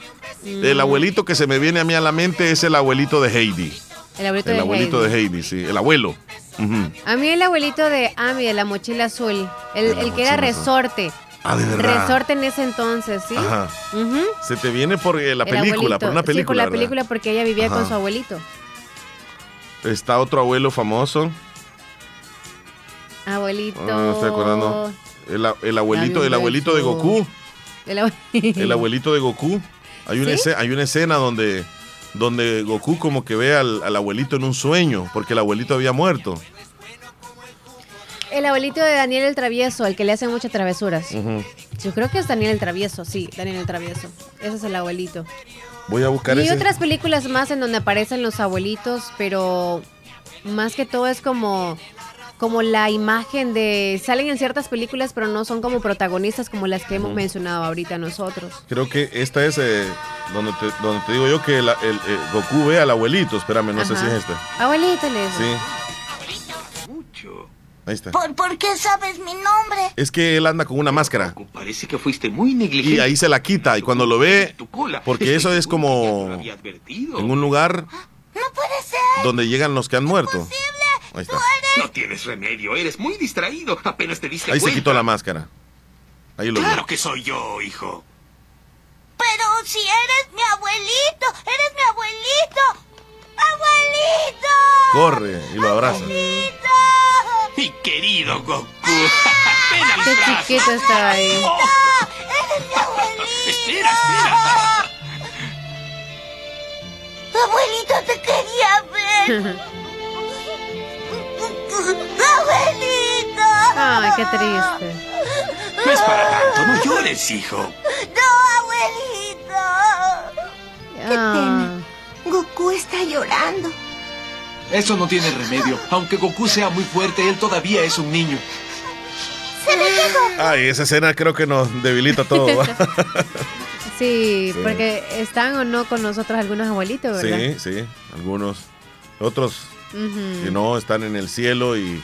El mm. abuelito que se me viene a mí a la mente es el abuelito de Heidi. El abuelito, el de, abuelito de Heidi, sí, el abuelo. A mí el abuelito de Ami, de la mochila azul, el, que era resorte. Ah, de verdad. Resorte en ese entonces, ¿sí? Ajá. Se te viene por eh, la película, por una película. Sí, por la película porque ella vivía con su abuelito. Está otro abuelo famoso. Abuelito. Ah, estoy acordando. El, abuelito, el abuelito de Goku. *laughs* El, abuelito de Goku. Hay una, escena, hay una escena donde, donde Goku como que ve al, abuelito en un sueño, porque el abuelito había muerto. El abuelito de Daniel el Travieso, el que le hace muchas travesuras. Yo creo que es Daniel el Travieso, sí, Daniel el Travieso. Ese es el abuelito. Voy a buscar y hay otras películas más en donde aparecen los abuelitos, pero más que todo es como como la imagen de salen en ciertas películas pero no son como protagonistas como las que hemos mencionado ahorita nosotros. Creo que esta es eh, donde, te, donde te digo yo que el, eh, Goku ve al abuelito, espérame, no sé si es este. Abuelito le dice. Sí. Mucho. Ahí está. ¿Por, qué sabes mi nombre? Es que él anda con una máscara. Parece que fuiste muy negligente. Y ahí se la quita y cuando lo ve, porque eso es como en un lugar no puede ser. donde llegan los que han muerto. Ahí está. No tienes remedio, eres muy distraído. Apenas te diste Ahí se quitó la máscara. Ahí lo Claro que soy yo, hijo. Pero si eres mi abuelito, eres mi abuelito. ¡Abuelito! Corre y lo abraza. ¡Abuelito! Mi querido Goku. *laughs* Ven Qué chiquito está ahí. Oh. ¡Eres mi abuelito! Espera, espera. Abuelito, te quería ver. *laughs* qué triste. No es para tanto, no llores, hijo. No, abuelito. Qué ah. pena. Goku está llorando. Eso no tiene remedio. Aunque Goku sea muy fuerte, él todavía es un niño. Se me quedó. Ay, esa escena creo que nos debilita todo. *laughs* sí, porque están o no con nosotros algunos abuelitos, ¿verdad? Sí, sí, algunos. Otros que no están en el cielo y,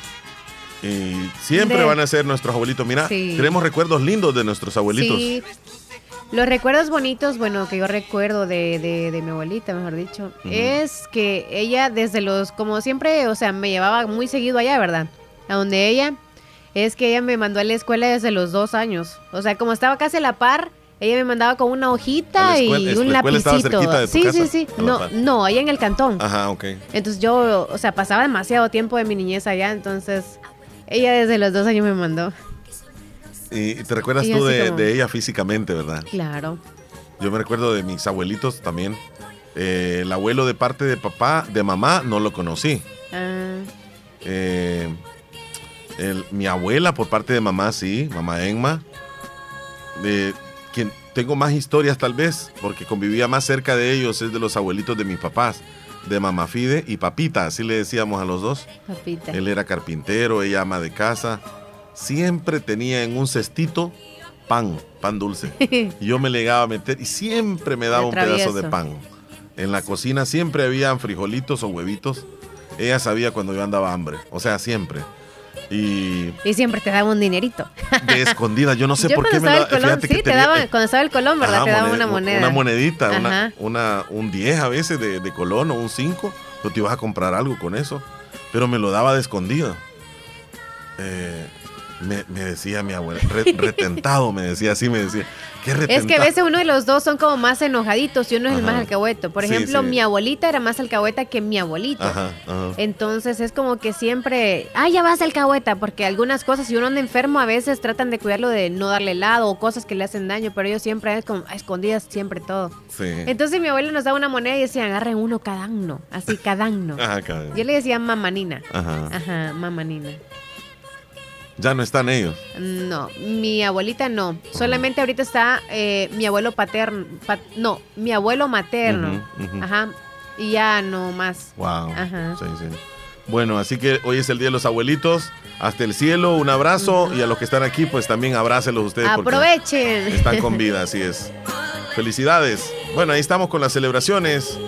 siempre van a ser nuestros abuelitos. Mira, tenemos recuerdos lindos de nuestros abuelitos. Sí. Los recuerdos bonitos, bueno, que yo recuerdo de, de, mi abuelita, mejor dicho, es que ella desde los, como siempre, o sea, me llevaba muy seguido allá, ¿verdad? A donde ella, es que ella me mandó a la escuela desde los dos años. O sea, como estaba casi a la par, ella me mandaba con una hojita y un lapicito. sí, sí, sí. No, no, allá en el cantón. Ajá, ok. Entonces yo, o sea, pasaba demasiado tiempo de mi niñez allá, entonces ella desde los dos años me mandó. Y te recuerdas tú de, ella físicamente, ¿verdad? Claro. Yo me recuerdo de mis abuelitos también. Eh, el abuelo de parte de papá, de mamá, no lo conocí. Ah. Eh, mi abuela por parte de mamá, sí, mamá Enma. De, tengo más historias tal vez, porque convivía más cerca de ellos, es de los abuelitos de mis papás, de mamá Fide y papita, así le decíamos a los dos. Papita. Él era carpintero, ella ama de casa. Siempre tenía en un cestito pan, pan dulce. *laughs* y yo me legaba a meter y siempre me daba un pedazo de pan. En la cocina siempre habían frijolitos o huevitos. Ella sabía cuando yo andaba hambre, o sea, siempre. Y, siempre te daban un dinerito. De escondida, yo no sé *laughs* por qué me da, Sí, te daban, cuando estaba el colón, ¿verdad? te daban una moneda. Una monedita, una, una, un 10 a veces de, de colón o un 5. Tú te ibas a comprar algo con eso. Pero me lo daba de escondida. Eh, Me, decía mi abuela, retentado, me decía así, me decía. Es que a veces uno de los dos son como más enojaditos y uno es el más alcahueto. Por ejemplo, mi abuelita era más alcahueta que mi abuelito. Entonces es como que siempre, ah, ya vas alcahueta, porque algunas cosas, si uno anda enfermo, a veces tratan de cuidarlo de no darle helado o cosas que le hacen daño, pero ellos siempre es como a escondidas, siempre todo. Entonces mi abuela nos daba una moneda y decía, agarren uno cada uno, así cada uno. Yo le decía mamanina. Ajá. Ajá, mamanina. ¿Ya no están ellos? No, mi abuelita no. Solamente ahorita está eh, mi abuelo paterno. no, mi abuelo materno. Ajá. Y ya no más. Wow. Ajá. Sí, sí. Bueno, así que hoy es el Día de los Abuelitos. Hasta el cielo, un abrazo. Y a los que están aquí, pues también abrácelos ustedes. Aprovechen. Están con vida, así es. Felicidades. Bueno, ahí estamos con las celebraciones.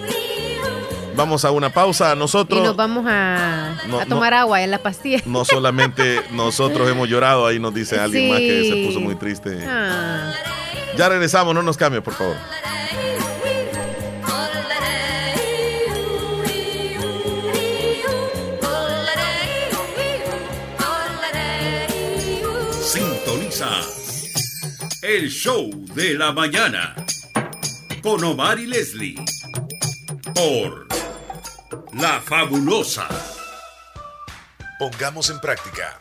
Vamos a una pausa nosotros. Y nos vamos a, tomar agua en la pastilla. No solamente nosotros hemos llorado, ahí nos dice alguien más que se puso muy triste. Ah. Ya regresamos, no nos cambie, por favor. Sintoniza el show de la mañana con Omar y Leslie por la Fabulosa. Pongamos en práctica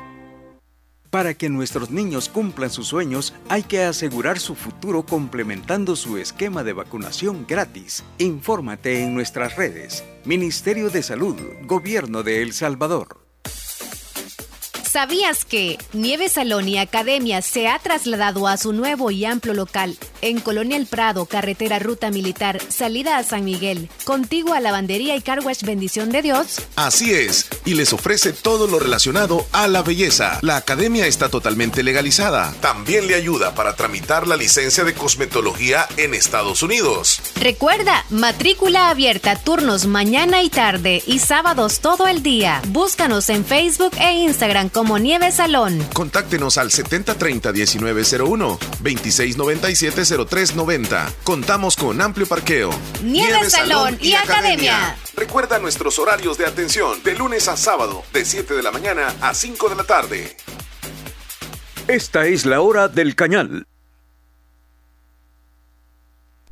Para que nuestros niños cumplan sus sueños, hay que asegurar su futuro complementando su esquema de vacunación gratis. Infórmate en nuestras redes. Ministerio de Salud, Gobierno de El Salvador. ¿Sabías que Nieve Salón y Academia se ha trasladado a su nuevo y amplio local en Colonia El Prado, carretera Ruta Militar, salida a San Miguel, contigua a Lavandería y Carwash Bendición de Dios? Así es, y les ofrece todo lo relacionado a la belleza. La academia está totalmente legalizada. También le ayuda para tramitar la licencia de cosmetología en Estados Unidos. Recuerda, matrícula abierta, turnos mañana y tarde y sábados todo el día. Búscanos en Facebook e Instagram como Nieve Salón. Contáctenos al 7030-1901, 2697-0390. Contamos con amplio parqueo. Nieve, Salón, y, Academia. Recuerda nuestros horarios de atención de lunes a sábado, de 7 de la mañana a 5 de la tarde. Esta es la hora del cañal.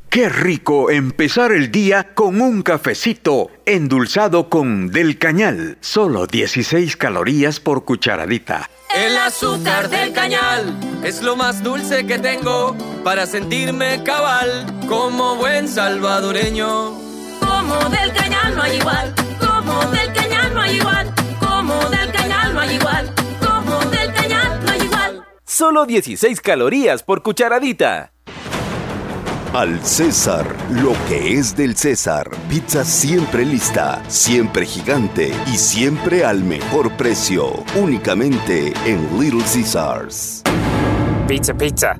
Qué rico empezar el día con un cafecito endulzado con Del Cañal. Solo 16 calorías por cucharadita. El azúcar del cañal es lo más dulce que tengo para sentirme cabal como buen salvadoreño. Como del cañal no hay igual, como del cañal no hay igual, como del cañal no hay igual, como del cañal no hay igual. Solo 16 calorías por cucharadita. Al César, lo que es del César. Pizza siempre lista, siempre gigante y siempre al mejor precio. Únicamente en Little Caesars. Pizza, pizza.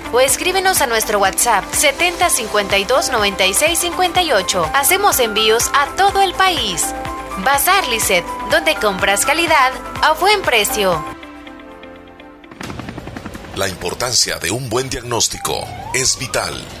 o escríbenos a nuestro WhatsApp 7052 96 58. Hacemos envíos a todo el país. Bazar Lisset, donde compras calidad a buen precio. La importancia de un buen diagnóstico es vital.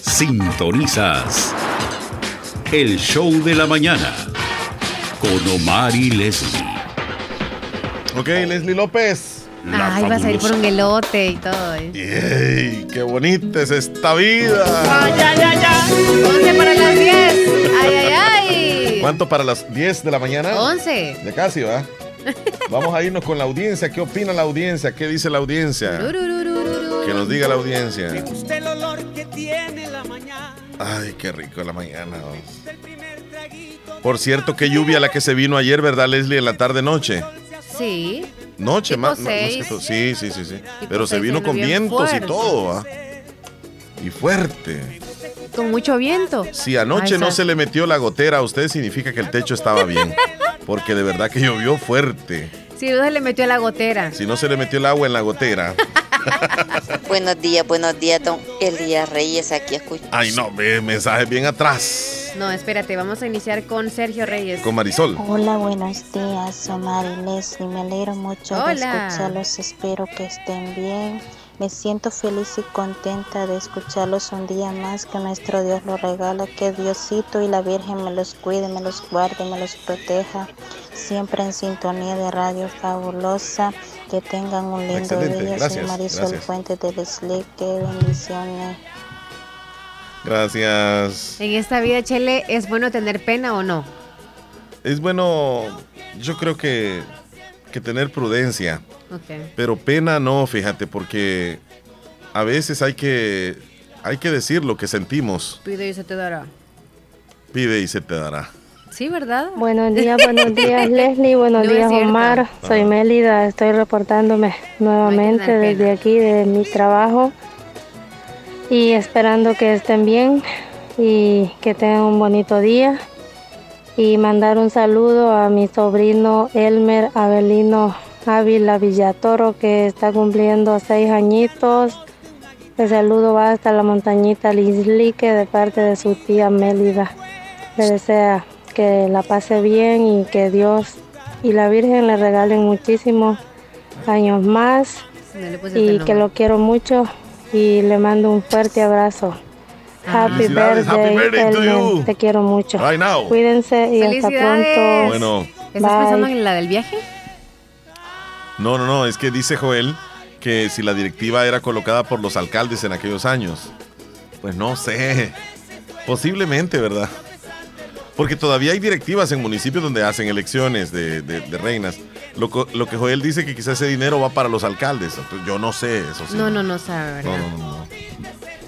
Sintonizas el show de la mañana con Omar y Leslie. Ok, Leslie López. Ay, vas a ir por un elote y todo. ¿eh? ¡Qué bonita es esta vida! ¡Ay, ay, ay! ay. 11 para las 10. ¡Ay, ay, ay! ¿Cuánto para las 10 de la mañana? 11. De casi, ¿va? *laughs* Vamos a irnos con la audiencia. ¿Qué opina la audiencia? ¿Qué dice la audiencia? Que nos diga la audiencia. Me gusta el olor que tiene la mañana. Ay, qué rico la mañana. oh. Por cierto, qué lluvia la que se vino ayer, ¿verdad, Leslie? En la tarde-noche. Sí. Noche, más. no, no seis. sé, sí, sí, sí, sí. Tipo Pero se vino se con vino vientos y todo, ¿ah? Y fuerte. Con mucho viento. Si anoche Ay, no se le metió la gotera a usted, significa que el techo estaba bien. Porque de verdad que llovió fuerte. Si no se le metió la gotera. Si no se le metió el agua en la gotera. *laughs* Buenos días, buenos días, don Elías Reyes, aquí escucho. Ay, no, ve, mensaje bien atrás. No, espérate, vamos a iniciar con Sergio Reyes. Con Marisol. Hola, buenos días, Omar y Leslie. Me alegro mucho de Hola. escucharlos. Espero que estén bien. Me siento feliz y contenta de escucharlos un día más. Que nuestro Dios los regala. Que Diosito y la Virgen me los cuide, me los guarde, me los proteja. Siempre en sintonía de Radio Fabulosa. Que tengan un lindo Excelente, día. Soy gracias, Marisol gracias. Fuentes de Leslie. Qué bendiciones. Gracias. En esta vida, Chele, ¿es bueno tener pena o no? Es bueno, yo creo que, que tener prudencia. Ok. Pero pena no, fíjate, porque a veces hay que, hay que decir lo que sentimos. Pide y se te dará. Pide y se te dará. Sí, ¿verdad? Buenos *laughs* días, buenos días Leslie, buenos No días. Omar. Soy Mélida, estoy reportándome nuevamente desde pena. aquí de mi trabajo y esperando que estén bien y que tengan un bonito día y mandar un saludo a mi sobrino Elmer Avelino Ávila Villatoro que está cumpliendo seis añitos. El saludo va hasta la montañita Lislique de parte de su tía Mélida. Le desea que la pase bien y que Dios y la Virgen le regalen muchísimos años más puse y que lo quiero mucho y le mando un fuerte abrazo. Happy Felicidades, happy birthday, birthday to you. Te quiero mucho. Right now. Cuídense y hasta pronto. Bueno. ¿Estás pensando Bye. en la del viaje? No, no, no, es que dice Joel que si la directiva era colocada por los alcaldes en aquellos años. Pues no sé. Posiblemente, ¿verdad? Porque todavía hay directivas en municipios donde hacen elecciones de, reinas. Lo, lo, que Joel dice que quizás ese dinero va para los alcaldes. Yo no sé eso. No, no, no sabe, ¿verdad? No, no, no.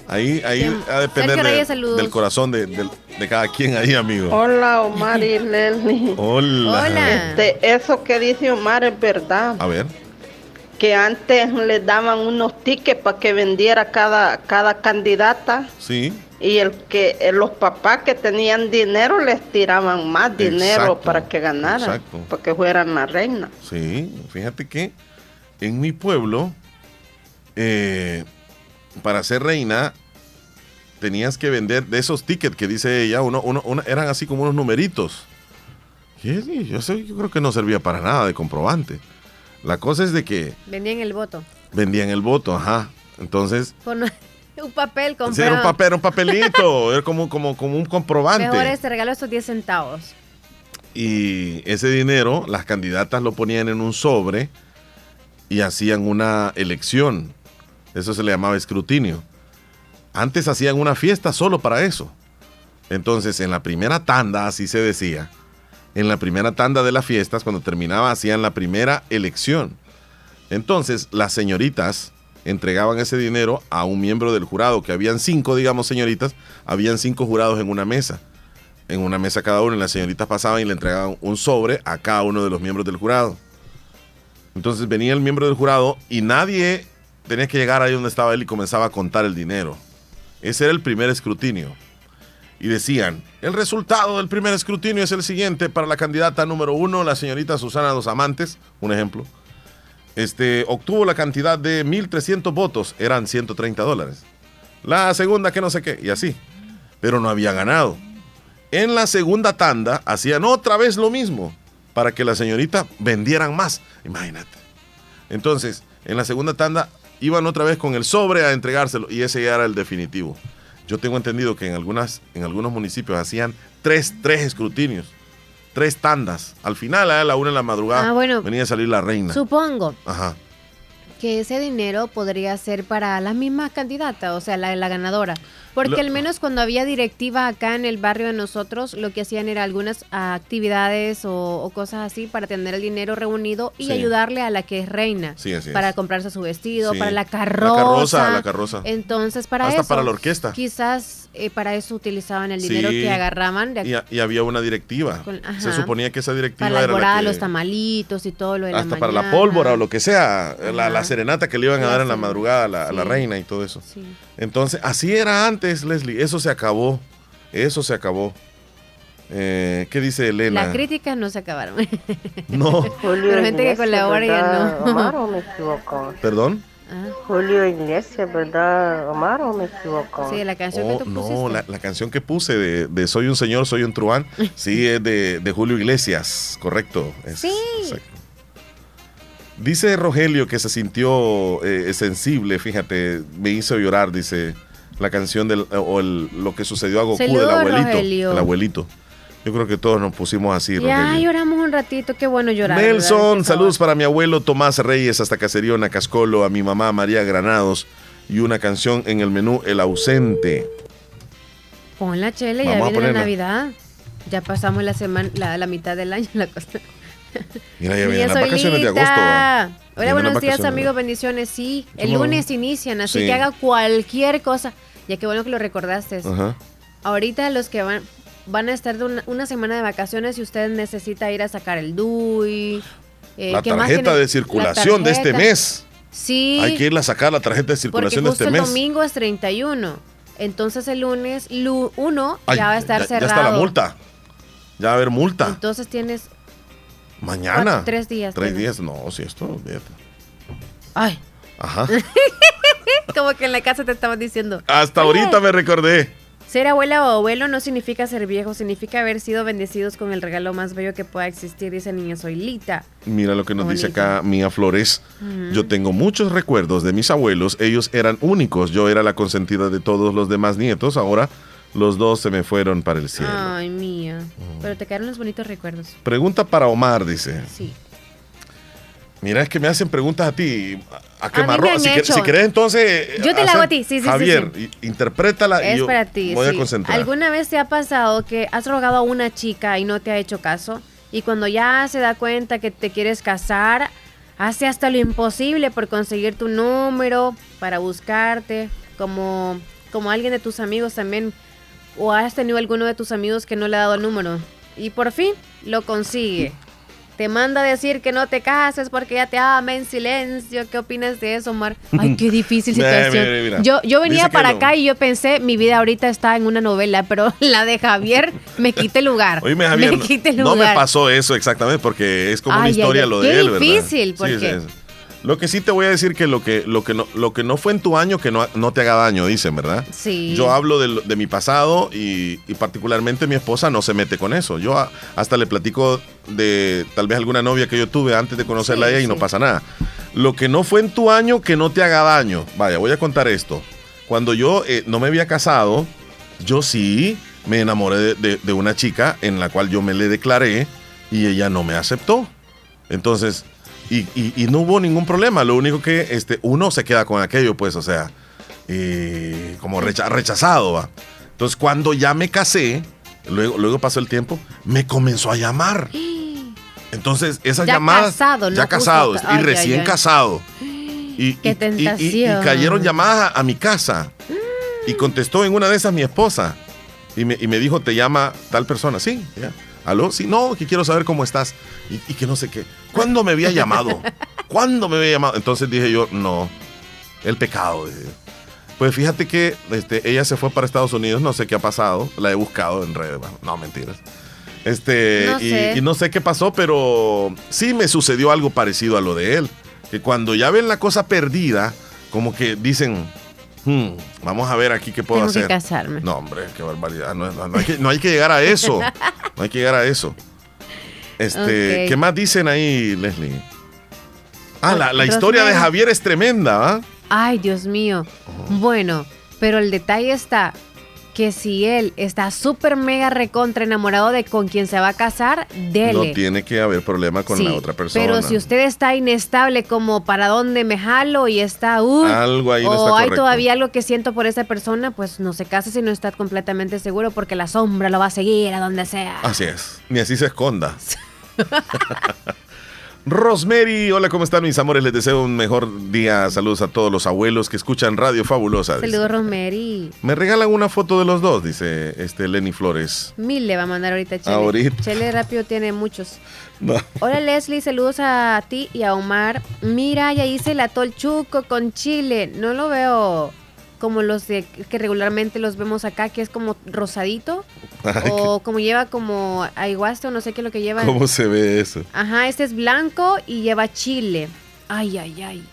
Ahí, ahí a depender del corazón de, cada quien ahí, amigo. Hola, Omar y Leslie. Hola. Hola. Este, eso que dice Omar es verdad. A ver. Que antes le daban unos tickets para que vendiera cada, cada candidata. Sí y el que eh, los papás que tenían dinero les tiraban más dinero para que ganaran, para que fueran la reina. Sí, fíjate que en mi pueblo, eh, para ser reina, tenías que vender de esos tickets que dice ella, uno, uno, eran así como unos numeritos. Yo, sé, yo creo que no servía para nada de comprobante. La cosa es de que... Vendían el voto. Vendían el voto, ajá. Entonces... *laughs* Un papel comprado. Sí, era un papel, un papelito, *laughs* era como, como, como un comprobante. Mejor este regalo estos 10 centavos. Y ese dinero, las candidatas lo ponían en un sobre y hacían una elección. Eso se le llamaba escrutinio. Antes hacían una fiesta solo para eso. Entonces, en la primera tanda, así se decía, en la primera tanda de las fiestas, cuando terminaba, hacían la primera elección. Entonces, las señoritas entregaban ese dinero a un miembro del jurado, que habían cinco, digamos, señoritas, habían cinco jurados en una mesa. En una mesa cada uno, y las señoritas pasaban y le entregaban un sobre a cada uno de los miembros del jurado. Entonces venía el miembro del jurado y nadie tenía que llegar ahí donde estaba él y comenzaba a contar el dinero. Ese era el primer escrutinio. Y decían, el resultado del primer escrutinio es el siguiente para la candidata número uno, la señorita Susana Dos Amantes, un ejemplo este, obtuvo la cantidad de 1.300 votos, eran 130 dólares. La segunda que no sé qué, y así. Pero no había ganado. En la segunda tanda hacían otra vez lo mismo para que la señorita vendieran más. Imagínate. Entonces, en la segunda tanda iban otra vez con el sobre a entregárselo y ese ya era el definitivo. Yo tengo entendido que en, algunas, en algunos municipios hacían tres, tres escrutinios tres tandas. Al final, a la una de la madrugada, ah, venía a salir la reina. Supongo. Ajá. Que ese dinero podría ser para la misma candidata, o sea, la, la ganadora. Porque al menos cuando había directiva acá en el barrio de nosotros, lo que hacían era algunas actividades o, cosas así para tener el dinero reunido y ayudarle a la que es reina. Sí, así para comprarse su vestido, para la carroza. La carroza, la carroza. Entonces, para Hasta eso. para la orquesta. Quizás eh, para eso utilizaban el dinero que agarraban. De y, había una directiva. Se suponía que esa directiva para era. los tamalitos y todo lo de Hasta para la pólvora o lo que sea. La, serenata que le iban a dar en la madrugada a la, reina y todo eso. Entonces, así era antes, Leslie. Eso se acabó. Eso se acabó. Eh, ¿Qué dice Elena? Las críticas no se acabaron. *laughs* No. Pero gente que colabora ya no. *laughs* Omar o me equivoco? ¿Perdón? Ah. Julio Iglesias, ¿verdad, Omar, o me equivoco? Sí, la canción que oh, tú pusiste. No, la, canción que puse de, Soy un señor, soy un truán, *laughs* sí, es de, Julio Iglesias, correcto. sí. Dice Rogelio que se sintió eh, sensible, fíjate, me hizo llorar, dice la canción del, o lo que sucedió a Goku del abuelito. El abuelito. Yo creo que todos nos pusimos así. Ya lloramos un ratito, qué bueno llorar. Nelson, saludos para mi abuelo Tomás Reyes hasta Caserío Cascolo, a mi mamá María Granados y una canción en el menú El ausente. Pon la chele, ya viene la Navidad. Ya pasamos la semana, la, mitad del año la cosa. Mira, ya *laughs* vienen las vacaciones de agosto. Hola, buenos días amigos, bendiciones. Sí, el lunes inician, así que haga cualquier cosa. Ya que bueno que lo recordaste. Ahorita los que van, van a estar de una, semana de vacaciones y usted necesita ir a sacar el DUI. Eh, la tarjeta de circulación de este mes. Sí. Hay que ir a sacar la tarjeta de circulación de este mes. El domingo es 31. Entonces el lunes 1 ya va a estar cerrado. Ya está la multa. Ya va a haber multa. Entonces tienes. Mañana. tres días. Tres días. No, si esto. Ay. Ajá. *laughs* Como que en la casa te estaban diciendo. Hasta ahorita me recordé. Ser abuela o abuelo no significa ser viejo, significa haber sido bendecidos con el regalo más bello que pueda existir, dice niña Soylita. Mira lo que nos dice acá Mía Flores. Yo tengo muchos recuerdos de mis abuelos, ellos eran únicos, yo era la consentida de todos los demás nietos, ahora los dos se me fueron para el cielo. Ay, mía. Pero te quedaron los bonitos recuerdos. Pregunta para Omar, dice. Sí. Mira, es que me hacen preguntas a ti. A quemarropa. Si, si, querés, entonces. Yo te la hago a ti, sí, sí. Javier, sí, interprétala es y yo para ti, voy a concentrar. ¿Alguna vez te ha pasado que has rogado a una chica y no te ha hecho caso? Y cuando ya se da cuenta que te quieres casar, hace hasta lo imposible por conseguir tu número, para buscarte, como, como alguien de tus amigos también. O has tenido alguno de tus amigos que no le ha dado el número. Y por fin lo consigue te manda a decir que no te cases porque ya te ama en silencio. ¿Qué opinas de eso, Omar? *laughs* Ay, qué difícil situación. Yo, yo venía para acá y yo pensé, mi vida ahorita está en una novela, pero *laughs* la de Javier me quite lugar. Oíme, Javier, me quite lugar. no me pasó eso exactamente porque es como una historia lo de él, ¿verdad? Qué difícil, porque... Lo que sí te voy a decir que lo que, lo que, no, lo que no fue en tu año, que no, no te haga daño, dicen, ¿verdad? Sí. Yo hablo de, de mi pasado y, y, particularmente mi esposa no se mete con eso. Yo hasta le platico de tal vez alguna novia que yo tuve antes de conocerla a ella y no pasa nada. Lo que no fue en tu año, que no te haga daño. Vaya, voy a contar esto. Cuando yo eh, no me había casado, yo sí me enamoré de, de, de una chica en la cual yo me le declaré y ella no me aceptó. Entonces, y, y, no hubo ningún problema. Lo único que este, uno se queda con aquello, pues, o sea, como rechazado, ¿va? Entonces, cuando ya me casé, luego, luego pasó el tiempo, me comenzó a llamar. Entonces, esas ya llamadas. Casado, ya casado, y recién casado. Y, Qué tentación. y, cayeron llamadas a, mi casa. Y contestó en una de esas mi esposa. Y me, y me dijo, te llama tal persona. Sí, ya. ¿Aló? Sí, no, que quiero saber cómo estás. Y, que no sé qué. ¿Cuándo me había llamado? *laughs* ¿Cuándo me había llamado? Entonces dije yo, no, el pecado. Pues fíjate que este, ella se fue para Estados Unidos, no sé qué ha pasado, la he buscado en redes, no, mentiras. Este, y, y, no sé qué pasó, pero sí me sucedió algo parecido a lo de él. Que cuando ya ven la cosa perdida, como que dicen, Hmm, vamos a ver aquí qué puedo Tengo hacer. Que casarme. No, hombre, qué barbaridad. No, no, hay que, no, hay que, llegar a eso. No hay que llegar a eso. Este, okay. ¿qué más dicen ahí, Leslie? Ah, la, la historia de Javier es tremenda, ¿ah? Ay, Dios mío. Oh. Bueno, pero el detalle está que si él está súper mega recontra enamorado de con quien se va a casar, dele. No tiene que haber problema con sí, la otra persona. Pero si usted está inestable como para dónde me jalo y está, uh, algo ahí no o está hay todavía algo que siento por esa persona, pues no se case si no está completamente seguro porque la sombra lo va a seguir a donde sea. Así es, ni así se esconda. *laughs* Rosemary, hola, ¿cómo están mis amores? Les deseo un mejor día. Saludos a todos los abuelos que escuchan Radio Fabulosa. Saludos, Rosemary. Me regalan una foto de los dos, dice este Lenny Flores. Mil le va a mandar ahorita Chele. Ahorita. Chele rápido tiene muchos. No. Hola Leslie, saludos a ti y a Omar. Mira, ya hice el atol chuco con chile. No lo veo como los de, que regularmente los vemos acá, que es como rosadito. *laughs* Ay, o como lleva como aiguaste o no sé qué es lo que lleva. ¿Cómo se ve eso? Ajá, este es blanco y lleva chile. Ay, ay, ay.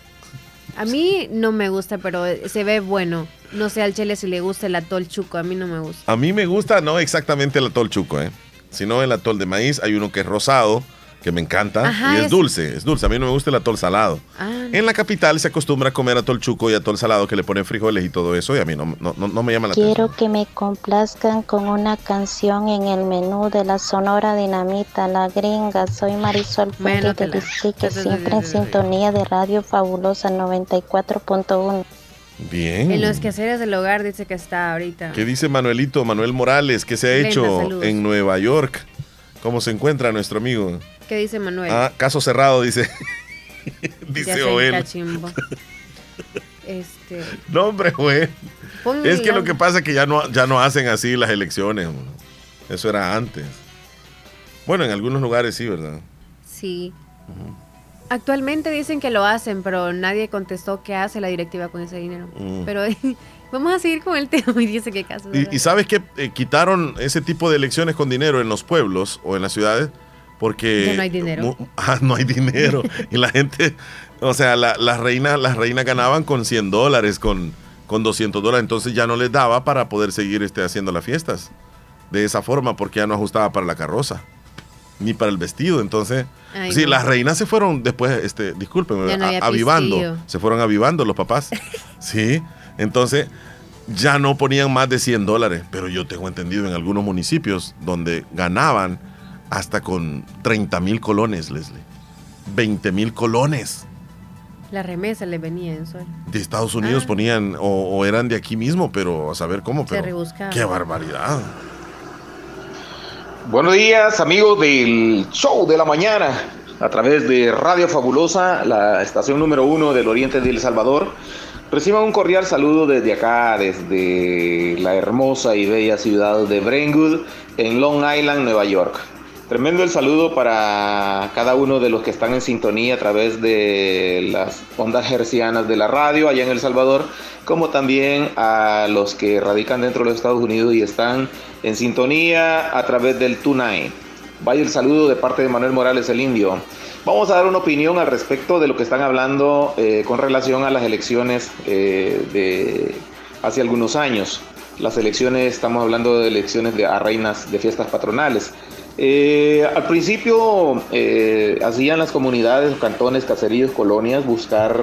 A mí no me gusta, pero se ve bueno. No sé al chile si le gusta el atol chuco, a mí no me gusta. A mí me gusta no exactamente el atol chuco, ¿eh? sino el atol de maíz. Hay uno que es rosado, que me encanta, Ajá, y es, es- dulce, es dulce. A mí no me gusta el atol salado. Ah, En la capital se acostumbra a comer atol chuco y atol salado que le ponen frijoles y todo eso, y a mí no, no, no- no me llama la atención. Quiero que me complazcan con una canción en el menú de la Sonora Dinamita, La Gringa. Soy Marisol *laughs* Bueno, Fuentes te de la- Lisique, *laughs* siempre en sintonía de Radio Fabulosa 94.1. Bien. En los quehaceres del hogar dice que está ahorita. ¿Qué dice Manuelito, Manuel Morales? ¿Qué se ha hecho en Nueva York? ¿Cómo se encuentra nuestro amigo? ¿Qué dice Manuel? Ah, caso cerrado, dice. *laughs* Dice Joel. Este, No, hombre, güey. Ponle Es que lo que pasa es que ya no, ya no hacen así las elecciones. Eso era antes. Bueno, en algunos lugares sí, ¿verdad? sí. Actualmente dicen que lo hacen, pero nadie contestó qué hace la directiva con ese dinero. Mm. Pero *laughs* vamos a seguir con el *laughs* tema y dice que caso. Y, y sabes que eh, quitaron ese tipo de elecciones con dinero en los pueblos o en las ciudades porque Ya no hay dinero. *laughs* ah, no hay dinero. Y la gente, o sea, la- las reinas las reinas ganaban con 100 dólares, con, con 200 dólares, entonces ya no les daba para poder seguir este, haciendo las fiestas de esa forma porque ya no ajustaba para la carroza ni para el vestido, entonces Ay, sí, no. las reinas se fueron después, este, discúlpenme, Ya no avivando, se fueron avivando los papás, *laughs* sí, entonces ya no ponían más de 100 dólares, pero yo tengo entendido en algunos municipios donde ganaban hasta con 30 mil colones, Leslie. 20 mil colones. La remesa le venía en sol. De Estados Unidos ah. ponían, o, eran de aquí mismo, pero a saber cómo. Pero, ¡Qué barbaridad! Buenos días, amigos del show de la mañana, a través de Radio Fabulosa, la estación número uno del oriente de El Salvador. Reciban un cordial saludo desde acá, desde la hermosa y bella ciudad de Brentwood, en Long Island, Nueva York. Tremendo el saludo para cada uno de los que están en sintonía a través de las ondas hercianas de la radio allá en El Salvador, como también a los que radican dentro de los Estados Unidos y están en sintonía a través del Tonight. Vaya el saludo de parte de Manuel Morales el Indio. Vamos a dar una opinión al respecto de lo que están hablando eh, con relación a las elecciones eh, de hace algunos años. Las elecciones, estamos hablando de elecciones de, a reinas de fiestas patronales. Eh, al principio hacían las comunidades, cantones, caseríos, colonias buscar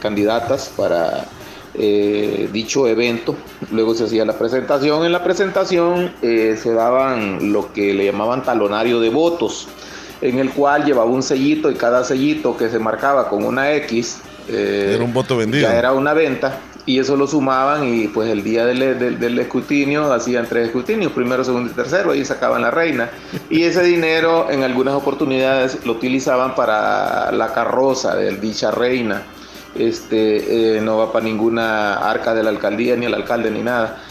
candidatas para dicho evento. Luego se hacía la presentación. En la presentación se daban lo que le llamaban talonario de votos, en el cual llevaba un sellito y cada sellito que se marcaba con una X era un voto vendido. Ya era una venta y eso lo sumaban y pues el día del, del, escrutinio hacían tres escrutinios, primero, segundo y tercero, ahí sacaban la reina. Y ese dinero en algunas oportunidades lo utilizaban para la carroza de dicha reina. Este, eh, no va para ninguna arca de la alcaldía, ni el alcalde, ni nada.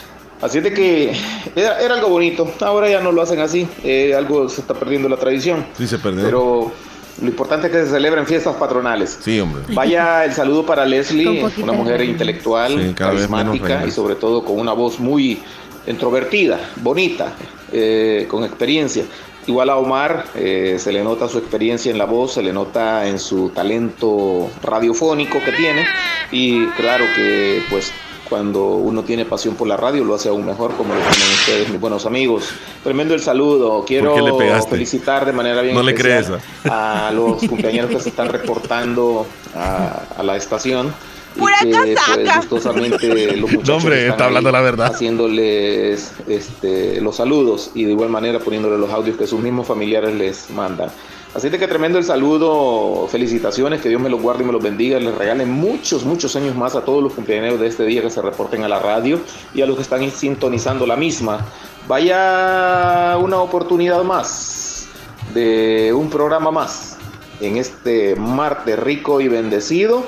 Así de que era, algo bonito. Ahora ya no lo hacen así. Eh, algo se está perdiendo la tradición. Sí, se perdió. Pero lo importante es que se celebren fiestas patronales. Sí, hombre. Vaya el saludo para Leslie, una mujer intelectual, carismática y sobre todo con una voz muy introvertida, bonita, eh, con experiencia. Igual a Omar, eh, se le nota su experiencia en la voz, se le nota en su talento radiofónico que tiene y claro que pues cuando uno tiene pasión por la radio, lo hace aún mejor, como lo tienen ustedes, mis buenos amigos. Tremendo el saludo. Quiero felicitar de manera bien no le crees, a los *laughs* cumpleaños que se están reportando a, la estación. y que pues gustosamente los *laughs* muchachos hombre, está hablando la verdad. haciéndoles este, los saludos y de igual manera poniéndole los audios que sus mismos familiares les mandan. Así de que tremendo el saludo, felicitaciones, que Dios me los guarde y me los bendiga, les regale muchos, muchos años más a todos los cumpleaños de este día que se reporten a la radio y a los que están sintonizando la misma. Vaya una oportunidad más de un programa más en este martes rico y bendecido.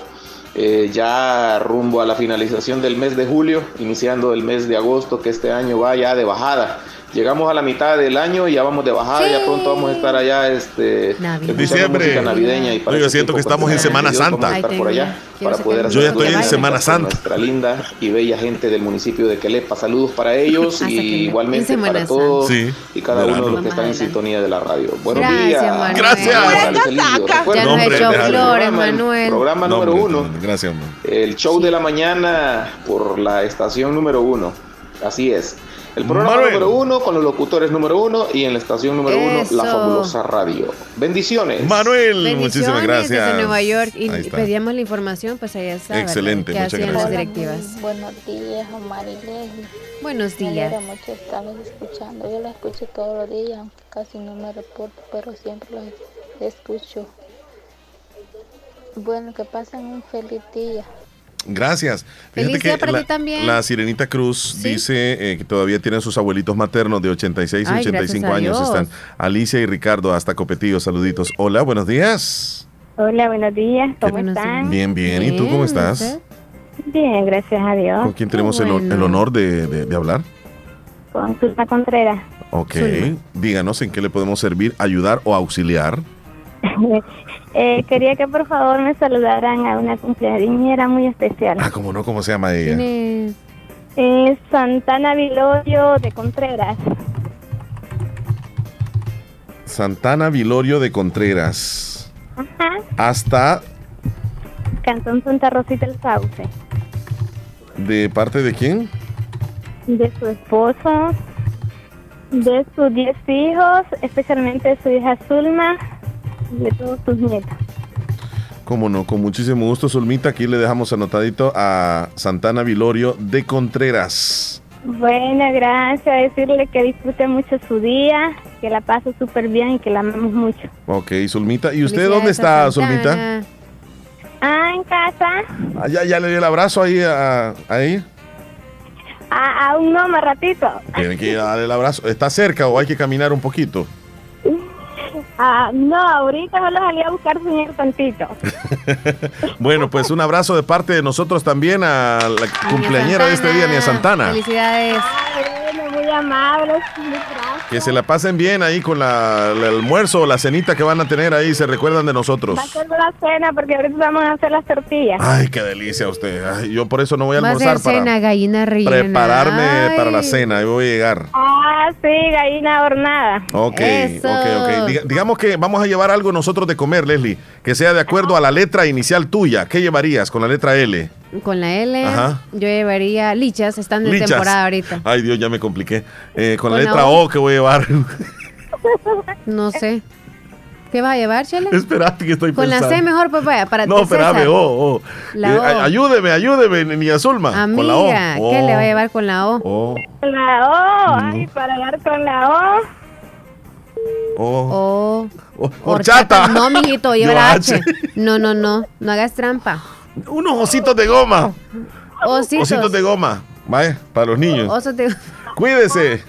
Eh, ya rumbo a la finalización del mes de julio, iniciando el mes de agosto, que este año va ya de bajada llegamos a la mitad del año y ya vamos de bajada, ya pronto vamos a estar allá este en diciembre navideña y yo siento que estamos en Semana Santa. por allá para poder yo ya estoy en Semana Santa. Nuestra linda y bella gente del municipio de Quelepa, saludos para ellos y igualmente para todos y cada uno de los que están en sintonía de la radio. Buenos días. Gracias. Ya nos hecho flores, Manuel. Programa número uno. Gracias, El show de la mañana por la estación número uno. Así es. El programa número uno con los locutores número uno y en la estación número uno, la fabulosa radio. Bendiciones. Manuel, muchísimas gracias. Desde Nueva York y pedíamos la información, pues allá está. Excelente, muchas gracias. las directivas. Buenos días, Omar y Leslie. Buenos días. Me mucho estarlos escuchando. Yo la escucho todos los días, aunque casi no me reporto, pero siempre los escucho. Bueno, que pasen un feliz día. Gracias. Feliz día para ti también. La Sirenita Cruz dice eh, que todavía tienen sus abuelitos maternos de 86 y 85 años. Están Alicia y Ricardo hasta Copetillo. Saluditos. Hola, buenos días. Hola, buenos días. ¿Cómo están? Bien, bien. ¿Y tú cómo estás? Bien, gracias a Dios. ¿Con quién tenemos el, honor de, hablar? Con Zulma Contreras. Ok. Díganos en qué le podemos servir, ayudar o auxiliar. *laughs* Eh, quería que por favor me saludaran a una cumpleañera muy especial. Ah, ¿cómo no? ¿Cómo se llama ella? es? Santana Vilorio de Contreras. Santana Vilorio de Contreras. Ajá. Hasta... Cantón Santa Rosita el Sauce. ¿De parte de quién? De su esposo, de sus diez hijos, especialmente de su hija Zulma, de todos tus nietos. Cómo no, con muchísimo gusto, Zulmita. Aquí le dejamos anotadito a Santana Vilorio de Contreras. Bueno, gracias. Decirle que disfrute mucho su día, que la pase súper bien y que la amamos mucho. Ok, Zulmita. ¿Y usted dónde está, Zulmita? Ah, en casa. Ah, ya, ya le di el abrazo ahí a, ahí. Ah, aún no, más ratito. Tiene que darle el abrazo. ¿Está cerca o hay que caminar un poquito? Ah, no, ahorita solo salí a buscar señor tantito. *laughs* bueno, pues un abrazo de parte de nosotros también a la cumpleañera de este día, Nia Santana. Felicidades. muy amables, Que se la pasen bien ahí con la, el almuerzo o la cenita que van a tener ahí, se recuerdan de nosotros. Va a ser la cena porque ahorita vamos a hacer las tortillas. Ay, qué delicia usted. yo por eso no voy a almorzar para cena, gallina rellena. prepararme para la cena. Ahí voy a llegar. Ah, sí, gallina hornada. Ok, ok, ok. Digamos que vamos a llevar algo nosotros de comer, Leslie, que sea de acuerdo a la letra inicial tuya. ¿Qué llevarías con la letra L? Con la L, yo llevaría lichas, están de temporada ahorita. Ay, Dios, ya me compliqué. Eh, con, la letra o? ¿qué voy a llevar? no sé. ¿Qué vas a llevar, Chele? Esperate que estoy Con la C mejor, pues vaya, para No, espérame, O, eh, ayúdeme, ayúdeme, ni Zulma. Amiga, con la o. ¿qué le va a llevar con la O? o. La O, ay, para dar con la O. O. O. Horchata. No, mijito, lleva *laughs* H. No, no, no, no hagas trampa. Unos ositos de goma. Ositos. Ositos de goma. Vaya, para los niños. Osos de Cuídese.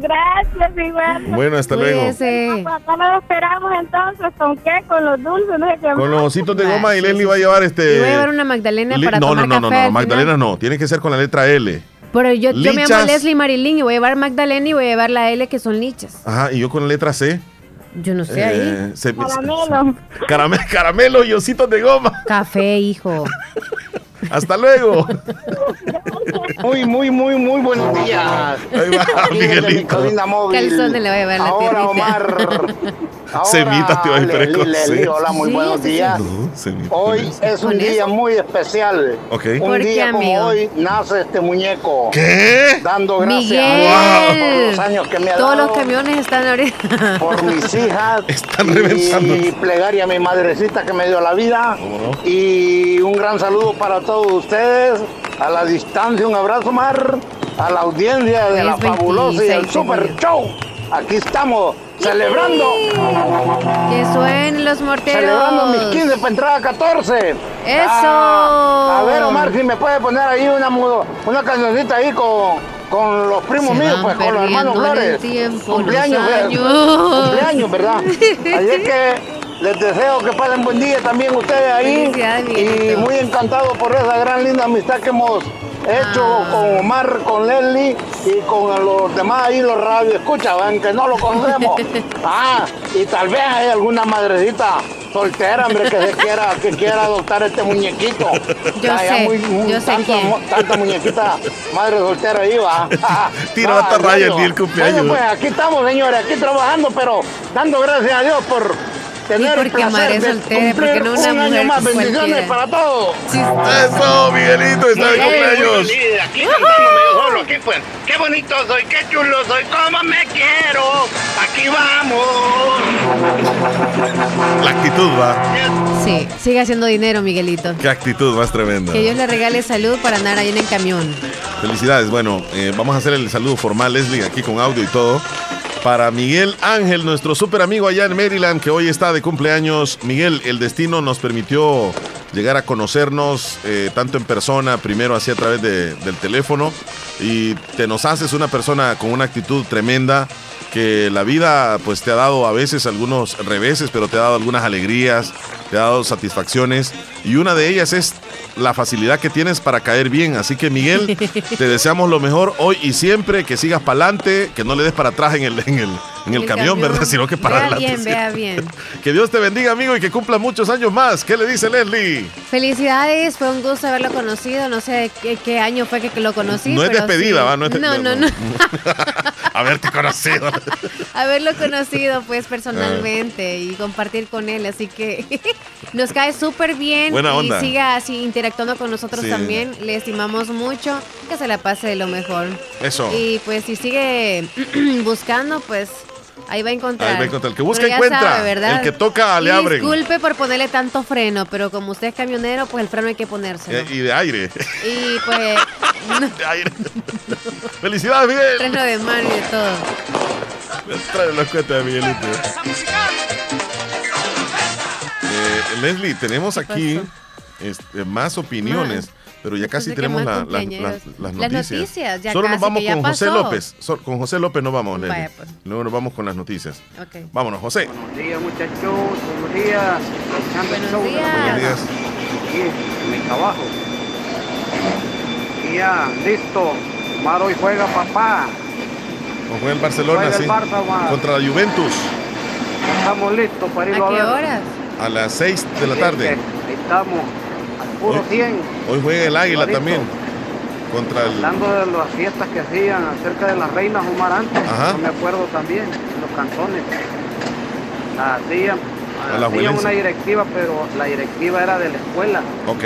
gracias, igual. Bueno, hasta luego. Acá lo esperamos entonces. ¿Con qué? Con los dulces. No sé qué con los ositos de goma y Leslie va a llevar este. Y voy a llevar una Magdalena para no, tomar no, no, café no, no, Magdalena no. Tiene que ser con la letra L. Pero yo, yo me llamo Leslie Marilyn y voy a llevar Magdalena y voy a llevar la L que son lichas. Ajá, y yo con la letra C. Yo no sé ahí. Eh, caramelo. *laughs* Caramelo, caramelo y ositos de goma. Café, hijo. *laughs* Hasta luego. Muy, muy, muy, muy buenos días. Ahí va, Miguelito. Calzón le voy a llevar la Ahora, Omar. *laughs* Semitas te va a ir Hola, muy buenos días. hoy es un día muy especial. Okay. Un día como hoy nace este muñeco. ¿Qué? Dando gracias por los años que me ha Todos dado. los camiones están ahorita. *laughs* Por mis hijas. *laughs* Están reventando. Y plegaria a mi madrecita que me dio la vida. Y un gran saludo para todos ustedes. A la distancia, un abrazo, Mar. A la audiencia de la fabulosa y el super show. Aquí estamos celebrando. Que suenen los morteros. Celebrando mis 15 para entrar a 14. Eso. Ah, a ver, Omar, si me puede poner ahí una, una cancioncita ahí con, con los primos míos, pues con los hermanos Flores. cumpleaños, cumpleaños, ¿verdad? *laughs* Así es que les deseo que pasen buen día también ustedes ahí. Y muy encantado por esa gran linda amistad que hemos hecho ah. con Omar, con Leslie y con los demás ahí, los radio escucha, ven que no lo conocemos. *laughs* Ah, y tal vez hay alguna madrecita soltera, hombre, que se quiera, que quiera adoptar este muñequito. Yo sé, yo sé tanta muñequita madre soltera ahí va. *laughs* Tira *laughs* hasta raya el día del cumpleaños. Bueno, pues aquí estamos, señores, aquí trabajando, pero dando gracias a Dios por tener y porque el placer soltera, porque no una un año más. Bendiciones para todos. Eso, Miguelito, está de cumpleaños. Aquí solo, aquí pues. Qué bonito soy, qué chulo soy, cómo me quiero. Aquí vamos. La actitud va. Sí, sigue haciendo dinero, Miguelito. Qué actitud más tremenda. Que Dios le regale salud para andar ahí en el camión. Felicidades. Bueno, eh, vamos a hacer el saludo formal, Leslie, aquí con audio y todo. Para Miguel Ángel, nuestro súper amigo allá en Maryland, que hoy está de cumpleaños. Miguel, el destino nos permitió llegar a conocernos eh, tanto en persona, primero así a través de, del teléfono, y te nos haces una persona con una actitud tremenda que la vida pues te ha dado a veces algunos reveses, pero te ha dado algunas alegrías, te ha dado satisfacciones y una de ellas es la facilidad que tienes para caer bien. Así que Miguel, *laughs* te deseamos lo mejor hoy y siempre, que sigas para adelante, que no le des para atrás en el, en el, en el, camión, ¿verdad? Sino que para vea adelante. bien, vea bien. *laughs* Que Dios te bendiga, amigo, y que cumpla muchos años más. ¿Qué le dice Leslie? Felicidades, fue un gusto haberlo conocido. No sé qué, qué año fue que, lo conocí. No es despedida, sí. ¿va? No, es no, no, no. *laughs* Haberte conocido. *laughs* haberlo conocido, pues, personalmente y compartir con él. Así que *laughs* nos cae súper bien. Buena onda. Y siga así interactuando con nosotros Sí. también. Le estimamos mucho. Que se la pase de lo mejor. Eso. Y pues, si sigue *clears throat* buscando, pues. Ahí va a encontrar. Ahí va a encontrar. El que busca, encuentra. El que toca, le Y abren. Disculpe por ponerle tanto freno, pero como usted es camionero, pues el freno hay que ponérselo. Eh, Y de aire. Y pues. *laughs* de aire. Felicidades, Miguel. Freno de mano y de todo. *laughs* Trae la cuenta de Miguelito. Eh, Leslie, tenemos aquí este, más opiniones. Pero ya casi tenemos la, las noticias. Las noticias ya Solo nos vamos con José pasó. López. con José López no vamos, Leslie. Vaya, pues. Luego nos vamos con las noticias. Vámonos, José. Buenos días, muchachos. Buenos días. Buenos la días. Buenos días. Mi trabajo. Y ya, listo. Omar hoy juega papá. Juega el Barcelona, Juega el sí. Barça, Omar. Contra la Juventus. Estamos listos para ¿A irlo a, qué ver. horas? A las 6 de la tarde. estamos. Al puro 100. Hoy juega el Águila también. Contra el. Hablando de las fiestas que hacían acerca de las reinas Omar antes, Ajá. yo me acuerdo también, los cantones. Hacían, A la hacían una directiva, pero la directiva era de la escuela. Ok.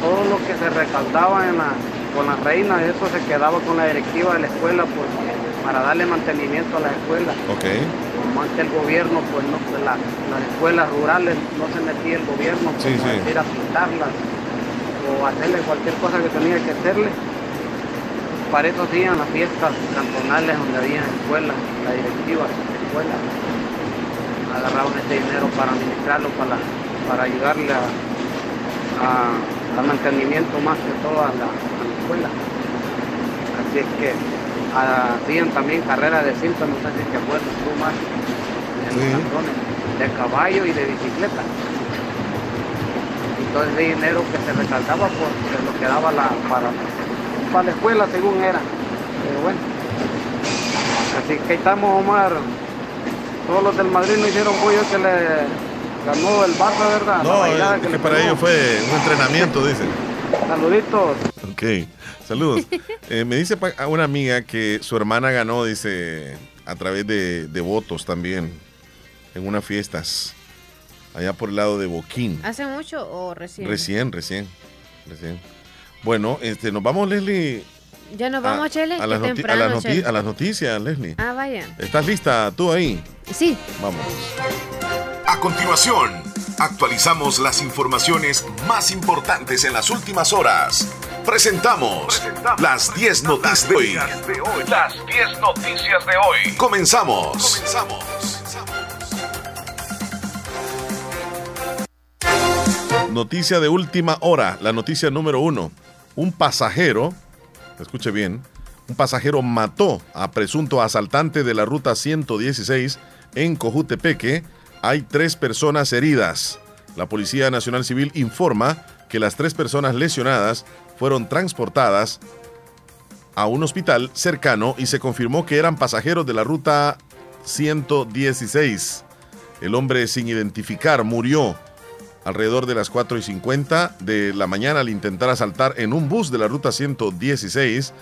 Todo lo que se recaudaba en la, con las reinas, eso se quedaba con la directiva de la escuela porque, para darle mantenimiento a la escuela. Ok. Como antes el gobierno, pues no, pues la- las escuelas rurales no se metía el gobierno Sí, como sí. decir, a pintarlas o hacerle cualquier cosa que tenía que hacerle. Para eso hacían las fiestas cantonales donde había escuelas, la directiva de la escuela. Agarraban ese dinero para administrarlo, para, para ayudarle a, a- al mantenimiento más que todo a la, a la escuela. Así es que hacían también carreras de cinta, no sé si te acuerdas tú más, en los cantones, de caballo y de bicicleta. Y todo ese dinero que se pues se lo quedaba la, para, para la escuela según era. Pero bueno. Así que ahí estamos, Omar. Todos los del Madrid no hicieron pollo que le ganó el Barça, ¿verdad? No, es que para ellos fue un entrenamiento, dicen. Saluditos. Ok, saludos. *laughs* Eh, me dice pa- a una amiga que su hermana ganó, dice, a través de, de votos también, en unas fiestas, allá por el lado de Boquín. ¿Hace mucho o recién? Recién, recién, recién. Bueno, este, nos vamos, Leslie. ¿Ya nos vamos, Chele? a, las noti- a las noti- Chele. a las noticias, Leslie. Ah, vaya. ¿Estás lista tú ahí? Sí. Vamos. A continuación, actualizamos las informaciones más importantes en las últimas horas. Presentamos las 10 noticias de hoy. Las 10 noticias de hoy. Comenzamos. Noticia de última hora, la noticia número uno. Un pasajero, escuche bien, un pasajero mató a presunto asaltante de la ruta 116 en Cojutepeque. Hay tres personas heridas. La Policía Nacional Civil informa que las tres personas lesionadas fueron transportadas a un hospital cercano y se confirmó que eran pasajeros de la ruta 116. El hombre sin identificar murió alrededor de las 4 y 50 de la mañana al intentar asaltar en un bus de la ruta 116.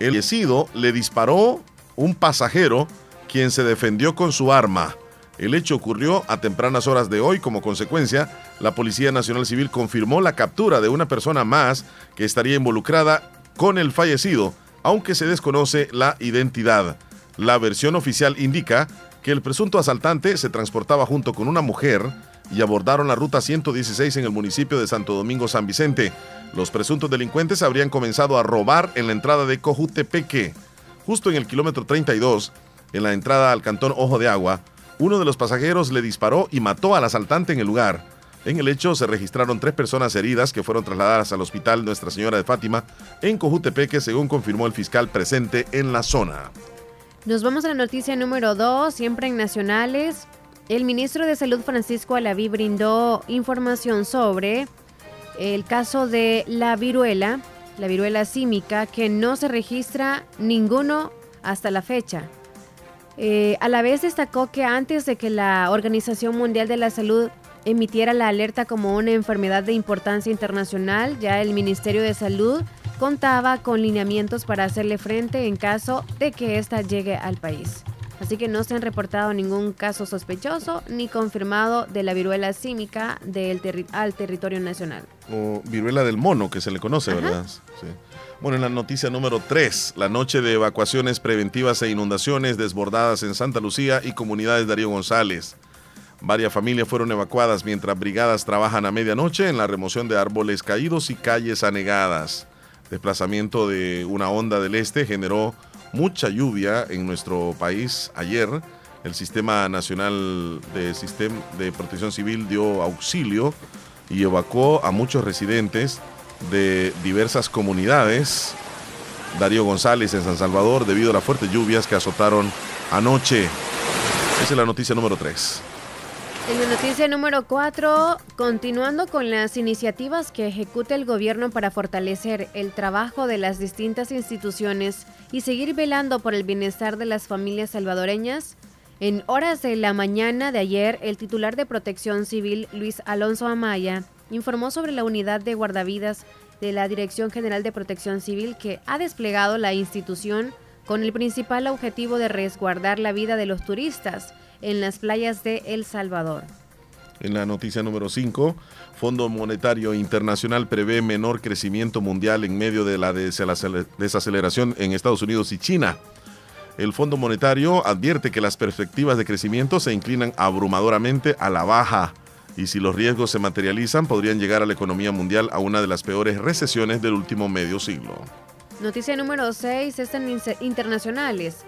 El fallecido le disparó un pasajero quien se defendió con su arma. El hecho ocurrió a tempranas horas de hoy. Como consecuencia, la Policía Nacional Civil confirmó la captura de una persona más que estaría involucrada con el fallecido, aunque se desconoce la identidad. La versión oficial indica que el presunto asaltante se transportaba junto con una mujer y abordaron la ruta 116 en el municipio de Santo Domingo San Vicente. Los presuntos delincuentes habrían comenzado a robar en la entrada de Cojutepeque. Justo en el kilómetro 32, en la entrada al cantón Ojo de Agua, uno de los pasajeros le disparó y mató al asaltante en el lugar. En el hecho se registraron tres personas heridas que fueron trasladadas al hospital Nuestra Señora de Fátima en Cojutepeque, según confirmó el fiscal presente en la zona. Nos vamos a la noticia número 2, siempre en nacionales. El ministro de Salud Francisco Alaví brindó información sobre el caso de la viruela, la viruela símica, que no se registra ninguno hasta la fecha. Eh, a la vez destacó que antes de que la Organización Mundial de la Salud emitiera la alerta como una enfermedad de importancia internacional, ya el Ministerio de Salud contaba con lineamientos para hacerle frente en caso de que ésta llegue al país. Así que no se han reportado ningún caso sospechoso ni confirmado de la viruela símica del terri- al territorio nacional. o viruela del mono, que se le conoce, ¿verdad? Sí. Bueno, en la noticia número 3, la noche de evacuaciones preventivas e inundaciones desbordadas en Santa Lucía y comunidades Darío González. Varias familias fueron evacuadas mientras brigadas trabajan a medianoche en la remoción de árboles caídos y calles anegadas. Desplazamiento de una onda del este generó mucha lluvia en nuestro país ayer. El Sistema Nacional de, de Protección Civil dio auxilio y evacuó a muchos residentes de diversas comunidades. Darío González en San Salvador debido a las fuertes lluvias que azotaron anoche. Esa es la noticia número 3. En la noticia número 4, continuando con las iniciativas que ejecuta el gobierno para fortalecer el trabajo de las distintas instituciones y seguir velando por el bienestar de las familias salvadoreñas, en horas de la mañana de ayer, el titular de Protección Civil, Luis Alonso Amaya, informó sobre la unidad de guardavidas de la Dirección General de Protección Civil que ha desplegado la institución con el principal objetivo de resguardar la vida de los turistas en las playas de El Salvador. En la noticia número 5, Fondo Monetario Internacional prevé menor crecimiento mundial en medio de la desaceleración en Estados Unidos y China. El Fondo Monetario advierte que las perspectivas de crecimiento se inclinan abrumadoramente a la baja y si los riesgos se materializan podrían llegar a la economía mundial a una de las peores recesiones del último medio siglo. Noticia número 6, están internacionales.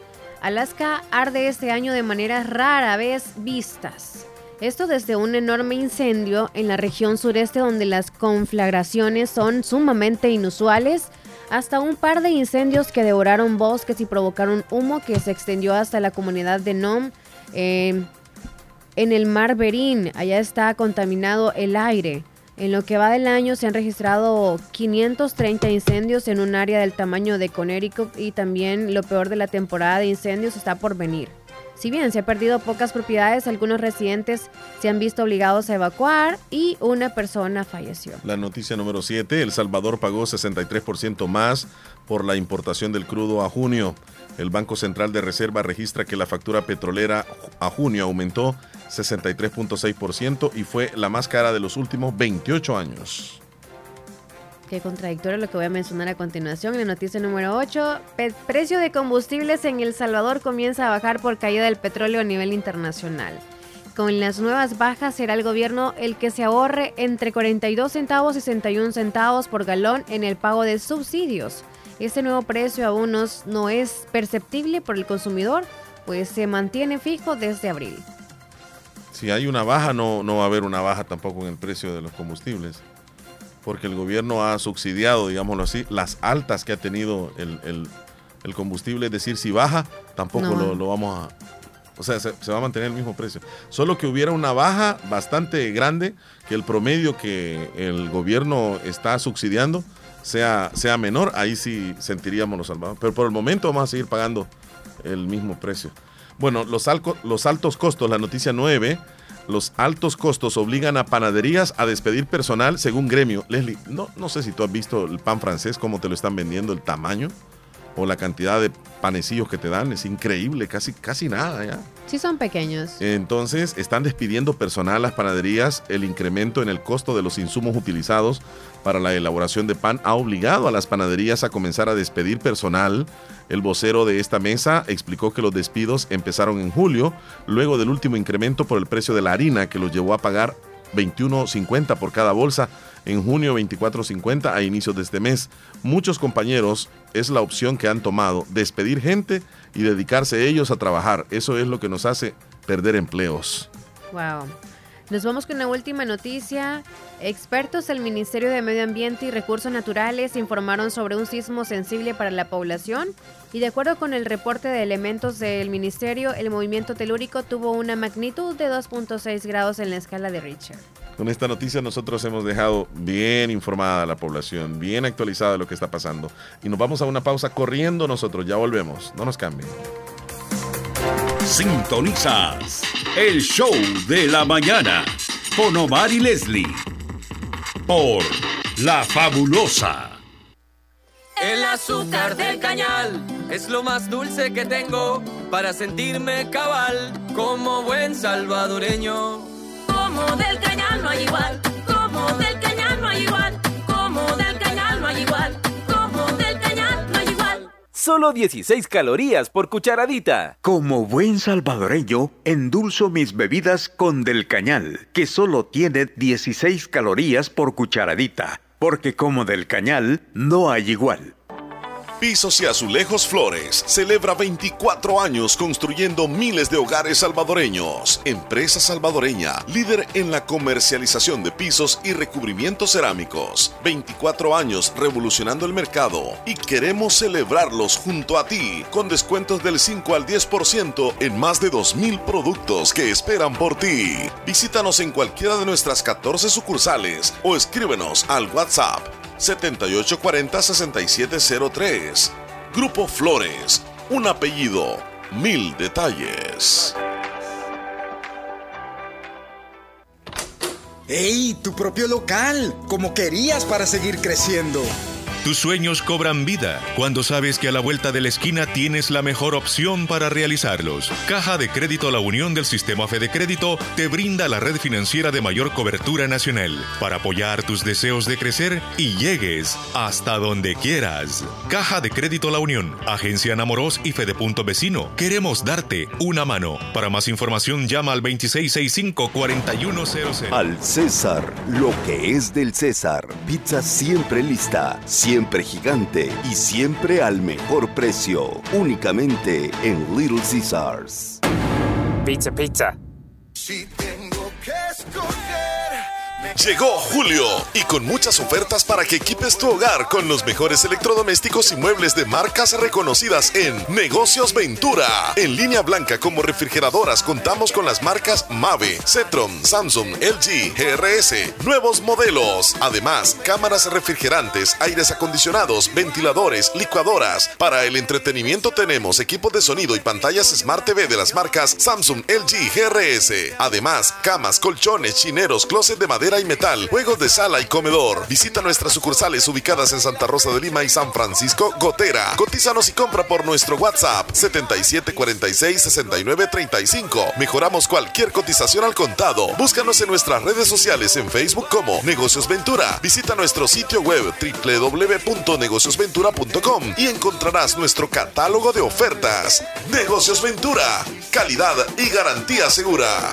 Alaska arde este año de maneras rara vez vistas. Esto desde un enorme incendio en la región sureste donde las conflagraciones son sumamente inusuales, hasta un par de incendios que devoraron bosques y provocaron humo que se extendió hasta la comunidad de Nom. Eh, en el mar Berín, allá está contaminado el aire. En lo que va del año se han registrado 530 incendios en un área del tamaño de Connecticut y también lo peor de la temporada de incendios está por venir. Si bien se han perdido pocas propiedades, algunos residentes se han visto obligados a evacuar y una persona falleció. La noticia número 7, El Salvador pagó 63% más por la importación del crudo a junio. El Banco Central de Reserva registra que la factura petrolera a junio aumentó 63.6% y fue la más cara de los últimos 28 años. Qué contradictorio lo que voy a mencionar a continuación. En la noticia número 8, precio de combustibles en El Salvador comienza a bajar por caída del petróleo a nivel internacional. Con las nuevas bajas será el gobierno el que se ahorre entre 42 centavos y 61 centavos por galón en el pago de subsidios. Este nuevo precio aún no es perceptible por el consumidor, pues se mantiene fijo desde abril si hay una baja, no, no va a haber una baja tampoco en el precio de los combustibles. Porque el gobierno ha subsidiado, digámoslo así, las altas que ha tenido el, combustible. Es decir, si baja, tampoco lo, vamos a... O sea, se, va a mantener el mismo precio. Solo que hubiera una baja bastante grande, que el promedio que el gobierno está subsidiando sea, sea menor, ahí sí sentiríamos los salvados. Pero por el momento vamos a seguir pagando el mismo precio. Bueno, los, los altos costos, la noticia 9, los altos costos obligan a panaderías a despedir personal según gremio. Leslie, no, no sé si tú has visto el pan francés, cómo te lo están vendiendo, el tamaño o la cantidad de panecillos que te dan. Es increíble, casi, casi nada ya. Sí, son pequeños. Entonces, están despidiendo personal a las panaderías. El incremento en el costo de los insumos utilizados para la elaboración de pan ha obligado a las panaderías a comenzar a despedir personal. El vocero de esta mesa explicó que los despidos empezaron en julio, luego del último incremento por el precio de la harina que los llevó a pagar 21.50 por cada bolsa en junio 24.50 a inicios de este mes. Muchos compañeros es la opción que han tomado, despedir gente y dedicarse ellos a trabajar. Eso es lo que nos hace perder empleos. Wow. Nos vamos con la última noticia. Expertos del Ministerio de Medio Ambiente y Recursos Naturales informaron sobre un sismo sensible para la población y de acuerdo con el reporte de elementos del Ministerio, el movimiento telúrico tuvo una magnitud de 2.6 grados en la escala de Richter. Con esta noticia nosotros hemos dejado bien informada a la población, bien actualizada de lo que está pasando. Y nos vamos a una pausa corriendo nosotros, ya volvemos, no nos cambien. Sintonizas el show de la mañana con Omar y Leslie por La Fabulosa. El azúcar del cañal es lo más dulce que tengo para sentirme cabal como buen salvadoreño. Como del cañal no hay igual, como del cañal no hay igual, como del cañal no hay igual, Solo 16 calorías por cucharadita. Como buen salvadoreño, endulzo mis bebidas con del cañal, que solo tiene 16 calorías por cucharadita, porque como del cañal no hay igual. Pisos y Azulejos Flores celebra 24 años construyendo miles de hogares salvadoreños. Empresa salvadoreña, líder en la comercialización de pisos y recubrimientos cerámicos. 24 años revolucionando el mercado y queremos celebrarlos junto a ti con descuentos del 5 al 10% en más de 2.000 productos que esperan por ti. Visítanos en cualquiera de nuestras 14 sucursales o escríbenos al WhatsApp 7840-6703. Grupo Flores, un apellido, mil detalles. ¡Ey! Tu propio local, como querías para seguir creciendo. Tus sueños cobran vida cuando sabes que a la vuelta de la esquina tienes la mejor opción para realizarlos. Caja de Crédito La Unión del Sistema Fede Crédito te brinda la red financiera de mayor cobertura nacional para apoyar tus deseos de crecer y llegues hasta donde quieras. Caja de Crédito La Unión, Agencia Namoros y Fedepunto Vecino. Queremos darte una mano. Para más información llama al 2665-4100. Al César, lo que es del César. Pizza siempre lista siempre gigante y siempre al mejor precio. Únicamente en Little Caesars. Pizza, pizza. Llegó Julio y con muchas ofertas para que equipes tu hogar con los mejores electrodomésticos y muebles de marcas reconocidas en Negocios Ventura. En línea blanca como refrigeradoras contamos con las marcas Mave, Cetron, Samsung, LG, GRS, nuevos modelos. Además, cámaras refrigerantes, aires acondicionados, ventiladores, licuadoras. Para el entretenimiento tenemos equipos de sonido y pantallas Smart TV de las marcas Samsung, LG, GRS. Además, camas, colchones, chineros, closet de madera y metal, juegos de sala y comedor. Visita nuestras sucursales ubicadas en Santa Rosa de Lima y San Francisco Gotera. Cotízanos y compra por nuestro WhatsApp 77466935. Mejoramos cualquier cotización al contado. Búscanos en nuestras redes sociales en Facebook como Negocios Ventura. Visita nuestro sitio web www.negociosventura.com y encontrarás nuestro catálogo de ofertas. Negocios Ventura, calidad y garantía segura.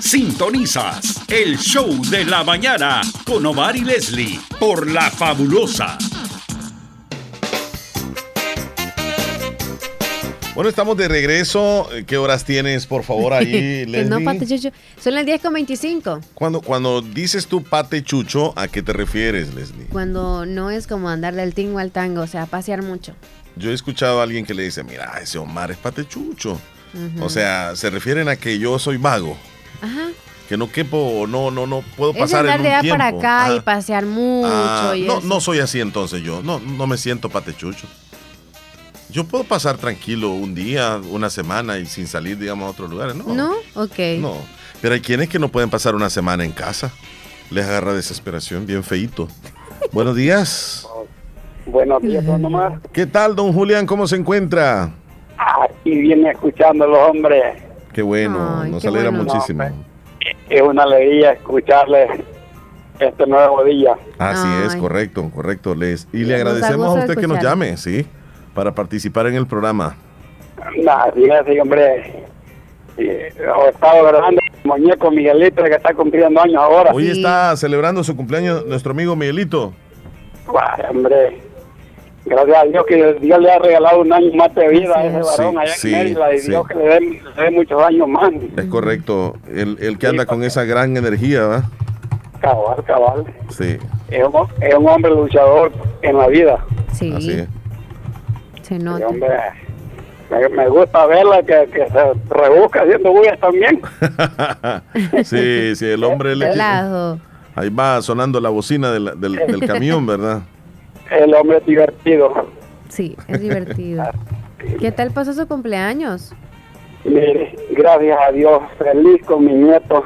Sintonizas el show de la mañana con Omar y Leslie por La Fabulosa. Bueno, estamos de regreso. ¿Qué horas tienes, por favor, ahí, *laughs* Leslie? no, Pate Chucho. Son las 10 con 25. Cuando, cuando dices tú Pate Chucho, ¿a qué te refieres, Leslie? Cuando no es como andar del tingo al tango, o sea, pasear mucho. Yo he escuchado a alguien que le dice, mira, ese Omar es patechucho. O sea, se refieren a que yo soy vago. Ajá. Que no quepo, no, no, no puedo pasar es en un de tiempo. para acá y pasear mucho. Ah, y no, eso. no soy así entonces yo. No, no me siento patechucho. Yo puedo pasar tranquilo un día, una semana y sin salir, digamos, a otros lugares. No. ¿No? Ok. No. Pero hay quienes que no pueden pasar una semana en casa. Les agarra desesperación, bien feito. *laughs* Buenos días. Buenos días, don Omar. ¿Qué tal, don Julián? ¿Cómo se encuentra? Aquí viene escuchándolo, hombre. Qué bueno, Ay, nos qué alegra bueno. muchísimo. Es una alegría escucharle este nuevo día. Así es, correcto, correcto, Les. Y le Nos agradecemos a usted que nos llame, sí, para participar en el programa. Nah, sí, hombre. Y estaba grabando el muñeco Miguelito que está cumpliendo años ahora. Hoy está celebrando su cumpleaños nuestro amigo Miguelito. Guay, hombre. Gracias a Dios que Dios le ha regalado un año más de vida a ese varón allá en Mérida y Dios que le dé, muchos años más. Es correcto. El, el que anda con esa gran energía, ¿va? Cabal, cabal. Sí. Es un, es un hombre luchador en la vida. Sí. Así es. Se nota. hombre, me, me, gusta verla que, que se rebusca haciendo bullas también. *laughs* sí, sí, el hombre le... Lado. Ahí va sonando la bocina del, del, del camión, ¿verdad? El hombre es divertido. Sí, es divertido. ¿Qué tal pasó su cumpleaños? Mire, gracias a Dios, feliz con mi nieto.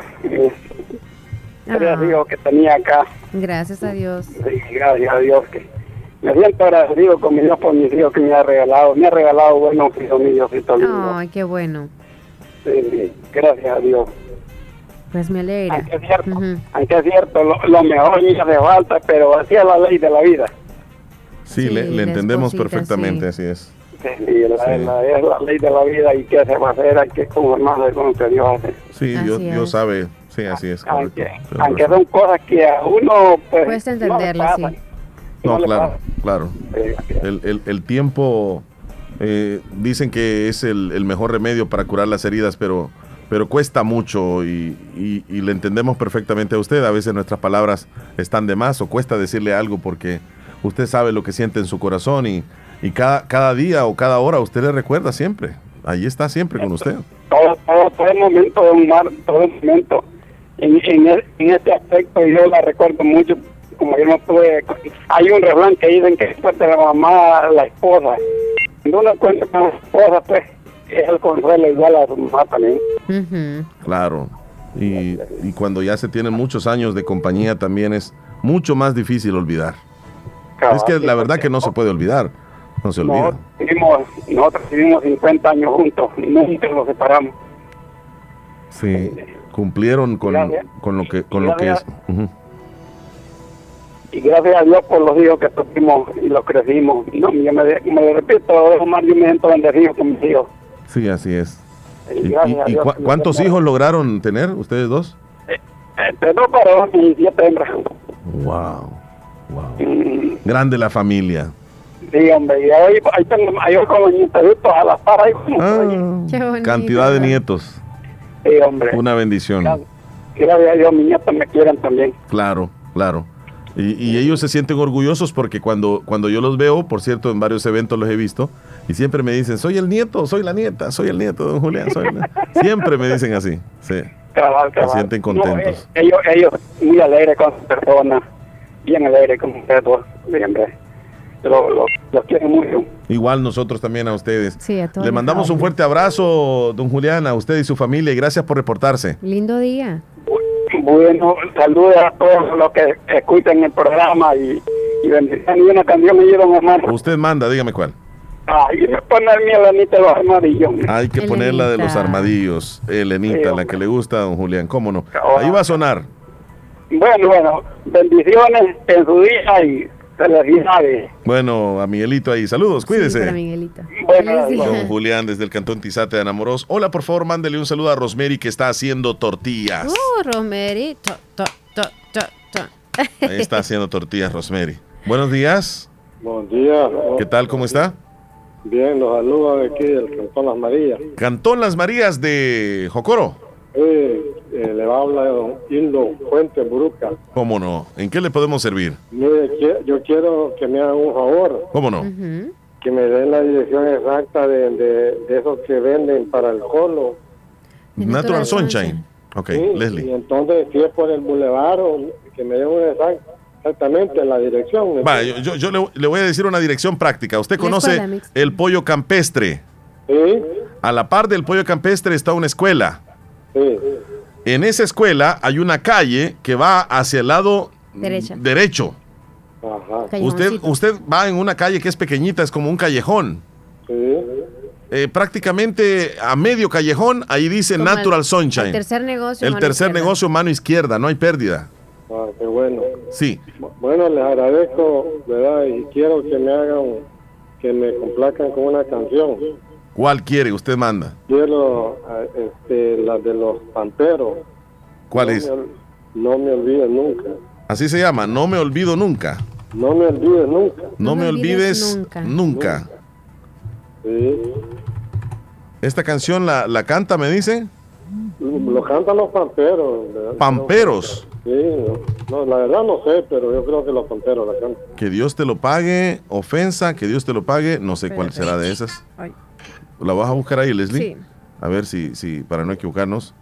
Ah. hijos que tenía acá. Gracias a Dios. Sí, gracias a Dios que me siento agradecido con mi Dios por mis hijos que me ha regalado. Me ha regalado buenos hijos, mi Diosito lindo. Ay, qué bueno. Sí, sí, gracias a Dios. Pues me alegra. Aunque es cierto, aunque es cierto lo, lo mejor me hace falta, pero así es la ley de la vida. Sí, le, entendemos perfectamente, sí. así es. Sí, sí, la, es la ley de la vida y qué se va a hacer, hay que conformarse con lo que Dios hace. Sí, Así Dios, es. Dios sabe. Sí, así es. Aunque razón. son cosas que a uno pues, Cuesta no le entenderlo, sí. No, claro, claro. El, el- el tiempo, eh, dicen que es el, el mejor remedio para curar las heridas, pero, pero cuesta mucho y, y- y le entendemos perfectamente a usted. A veces nuestras palabras están de más o cuesta decirle algo porque usted sabe lo que siente en su corazón y, y cada, cada día o cada hora usted le recuerda siempre. Ahí está siempre con usted. todo, todo, todo el momento de un mar, todo el momento. En, en, e- en este aspecto yo la recuerdo mucho, como yo no tuve, hay un refrán que dicen que después de la mamá, la esposa. Cuando uno cuenta con la esposa, pues es el consuelo igual a su mamá también. Claro. Y, y cuando ya se tienen muchos años de compañía también es mucho más difícil olvidar. Es que la verdad que no se puede olvidar. No se olvida. Nosotros vivimos, nosotros vivimos 50 años juntos, nunca nos separamos. Sí. Cumplieron con, con lo que con lo que es. Y gracias a Dios por los hijos que tuvimos y los crecimos. No, yo me, me repito, Omar, yo me siento bendecido con mis hijos. Sí, así es. Y ¿Y, gracias a y- y Dios cua- que me cuántos hijos lograron tener ustedes dos? Este, dos varones y siete hembras. Wow. Wow. Grande la familia. Sí, hombre, y ahí, ahí tengo, los nietecitos a la par ahí como Ah. Cantidad de nietos. Sí, hombre. Una bendición. Gracias a Dios, mis nietos me quieren también. Claro, claro. Y, y ellos se sienten orgullosos porque cuando, cuando yo los veo, por cierto, en varios eventos los he visto, y siempre me dicen, soy el nieto, soy la nieta, soy el nieto de don Julián. Soy la-". *laughs* Siempre me dicen así. Sí. Cabal, Se sienten No, contentos. eh, ellos, ellos muy alegres con su persona, bien alegres con ustedes siempre. Lo, lo, los quieren mucho. Igual nosotros también a ustedes. Sí, a todos Le los mandamos un fuerte abrazo, don Julián, a usted y su familia, y gracias por reportarse. Lindo día. Bueno, saludos a todos los que escuchan el programa y, y bendiciones. Y una canción me don Omar. Usted manda, dígame cuál. Ay, me pone mi Elenita de los armadillos. Hay que poner la de los Elenita. armadillos, Elenita, Sí, la que le gusta a don Julián, cómo no. Ahora- Ahí va a sonar. Bueno, bueno, bendiciones en su día y. Bueno, a Miguelito ahí, saludos, cuídese. Para Miguelito. Bueno. Don Julián desde el Cantón Tizate de Anamoros. Hola, por favor, mándele un saludo a Rosemary que está haciendo tortillas. Uh, Romerito. To, to, to, to. Ahí está haciendo tortillas, Rosemary. Buenos días. Buen día. ¿Qué tal? ¿Cómo está? Bien, los saludos de aquí del Cantón Las Marías. Cantón Las Marías de Jocoro. Eh, eh, le va a hablar don Hildo Fuente Buruca. ¿Cómo no? ¿En qué le podemos servir? Mire, qui- yo quiero que me hagan un favor, ¿Cómo no? que me den la dirección exacta de, de, de esos que venden para el colo. Natural Sunshine. Ok, Sí, Y Leslie. entonces, si es por el bulevar, que me den una exact- exactamente la dirección. Va, yo, yo- yo le, le voy a decir una dirección práctica. Usted conoce el pollo campestre. Sí, A la par del pollo campestre está una escuela. Sí. En esa escuela hay una calle que va hacia el lado Derecha. derecho. Ajá. Usted, usted va en una calle que es pequeñita, es como un callejón. Sí. Eh, prácticamente a medio callejón, ahí dice Como Natural el- Sunshine. el tercer negocio, El mano tercer izquierda. negocio, mano izquierda, no hay pérdida. Ah, qué bueno. Sí. Bueno, les agradezco, ¿verdad? Y quiero que me hagan, que me complazcan con una canción. ¿Cuál quiere? Usted manda. Quiero este, la de los panteros. ¿Cuál es? no me olvides nunca. Así se llama, No me olvido nunca. No me olvides nunca. No, me, olvides, nunca. Sí. ¿Esta canción la, la canta, me dice? Lo cantan los pamperos. ¿Pamperos? Sí, no, la verdad no sé, pero yo creo que los pamperos la cantan. Que Dios te lo pague, ofensa, que Dios te lo pague, no sé cuál será de esas. ¿La vas a buscar ahí, Leslie? Sí. A ver si, si para no equivocarnos.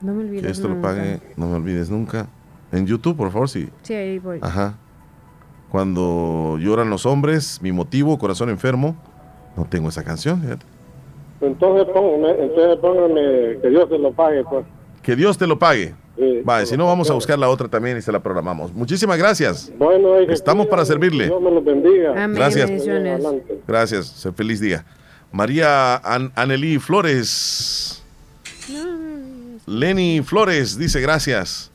No me olvides Que esto lo pague, no me olvides nunca. En YouTube, por favor, sí. Sí, ahí voy. Ajá. Cuando lloran los hombres, mi motivo, corazón enfermo. No tengo esa canción, fíjate. Entonces póngame, que Dios te lo pague, pues. Que Dios te lo pague. vale, si no, vamos a buscar la otra también y se la programamos. Muchísimas gracias. Bueno, Estamos para servirle. Dios me lo bendiga. gracias. Gracias. Feliz día. María An Anelí Flores. Lenny Flores dice gracias.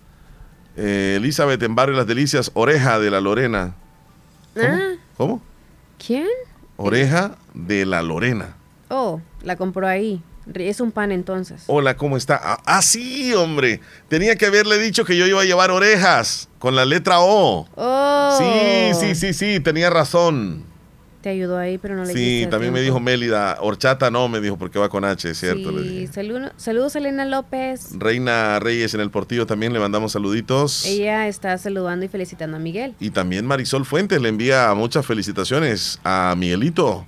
Eh, Elizabeth en Barrio Las Delicias, Oreja de la Lorena. ¿Cómo? Ah. ¿Quién? Oreja de la Lorena. Oh, la compró ahí. Es un pan entonces. Hola, ¿cómo está? Ah, ah, sí, hombre. Tenía que haberle dicho que yo iba a llevar orejas con la letra O. Oh. Sí, sí, sí, sí, tenía razón. Te ayudó ahí, pero no le Sí, también me dijo Mélida. Horchata no, me dijo, porque va con H, ¿cierto? Sí, saludos Elena López. Reina Reyes en el Portillo también le mandamos saluditos. Ella está saludando y felicitando a Miguel. Y también Marisol Fuentes le envía muchas felicitaciones a Miguelito.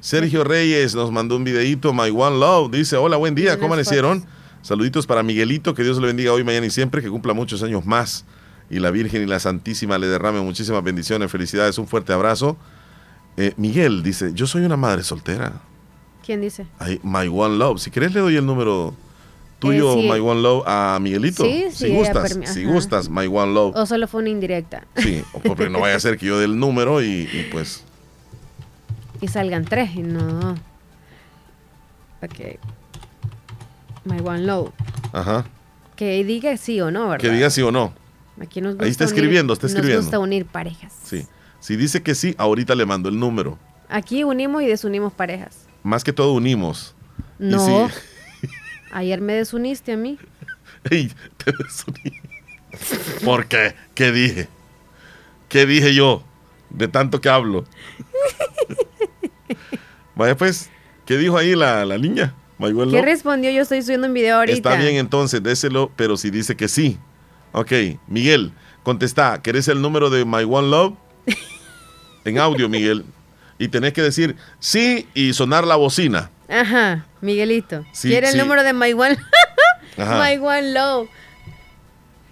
Sergio Reyes nos mandó un videito, My One Love. Dice, hola, buen día, ¿cómo amanecieron? Saluditos para Miguelito, que Dios le bendiga hoy, mañana y siempre, que cumpla muchos años más. Y la Virgen y la Santísima le derrame muchísimas bendiciones, felicidades, un fuerte abrazo. Eh, Miguel dice, yo soy una madre soltera. ¿Quién dice? my One Love. Si querés le doy el número tuyo, eh, My One Love, a Miguelito. Sí, si gustas, si gustas, My One Love. O solo fue una indirecta. Sí, porque no vaya a ser que yo dé el número y, pues... Y salgan tres y no... Ok. My One Love. Ajá. Que diga sí o no, ¿verdad? Que diga sí o no. Aquí nos Ahí está escribiendo, está escribiendo. Nos gusta unir parejas. Sí. Si dice que sí, ahorita le mando el número. Aquí unimos y desunimos parejas. Más que todo unimos. No. *laughs* Ayer me desuniste a mí. *laughs* Ey, te desuní. ¿Por qué? ¿Qué dije? ¿Qué dije yo? De tanto que hablo. *laughs* Vaya pues, ¿qué dijo ahí la, la niña? ¿Qué respondió? Yo estoy subiendo un video ahorita. Está bien entonces, déselo, pero si dice que sí. Ok, Miguel, contesta, ¿querés el número de My One Love? En audio, Miguel. Y tenés que decir sí y sonar la bocina. Ajá, Miguelito. ¿Quiere el número de My One? *laughs* My One Love.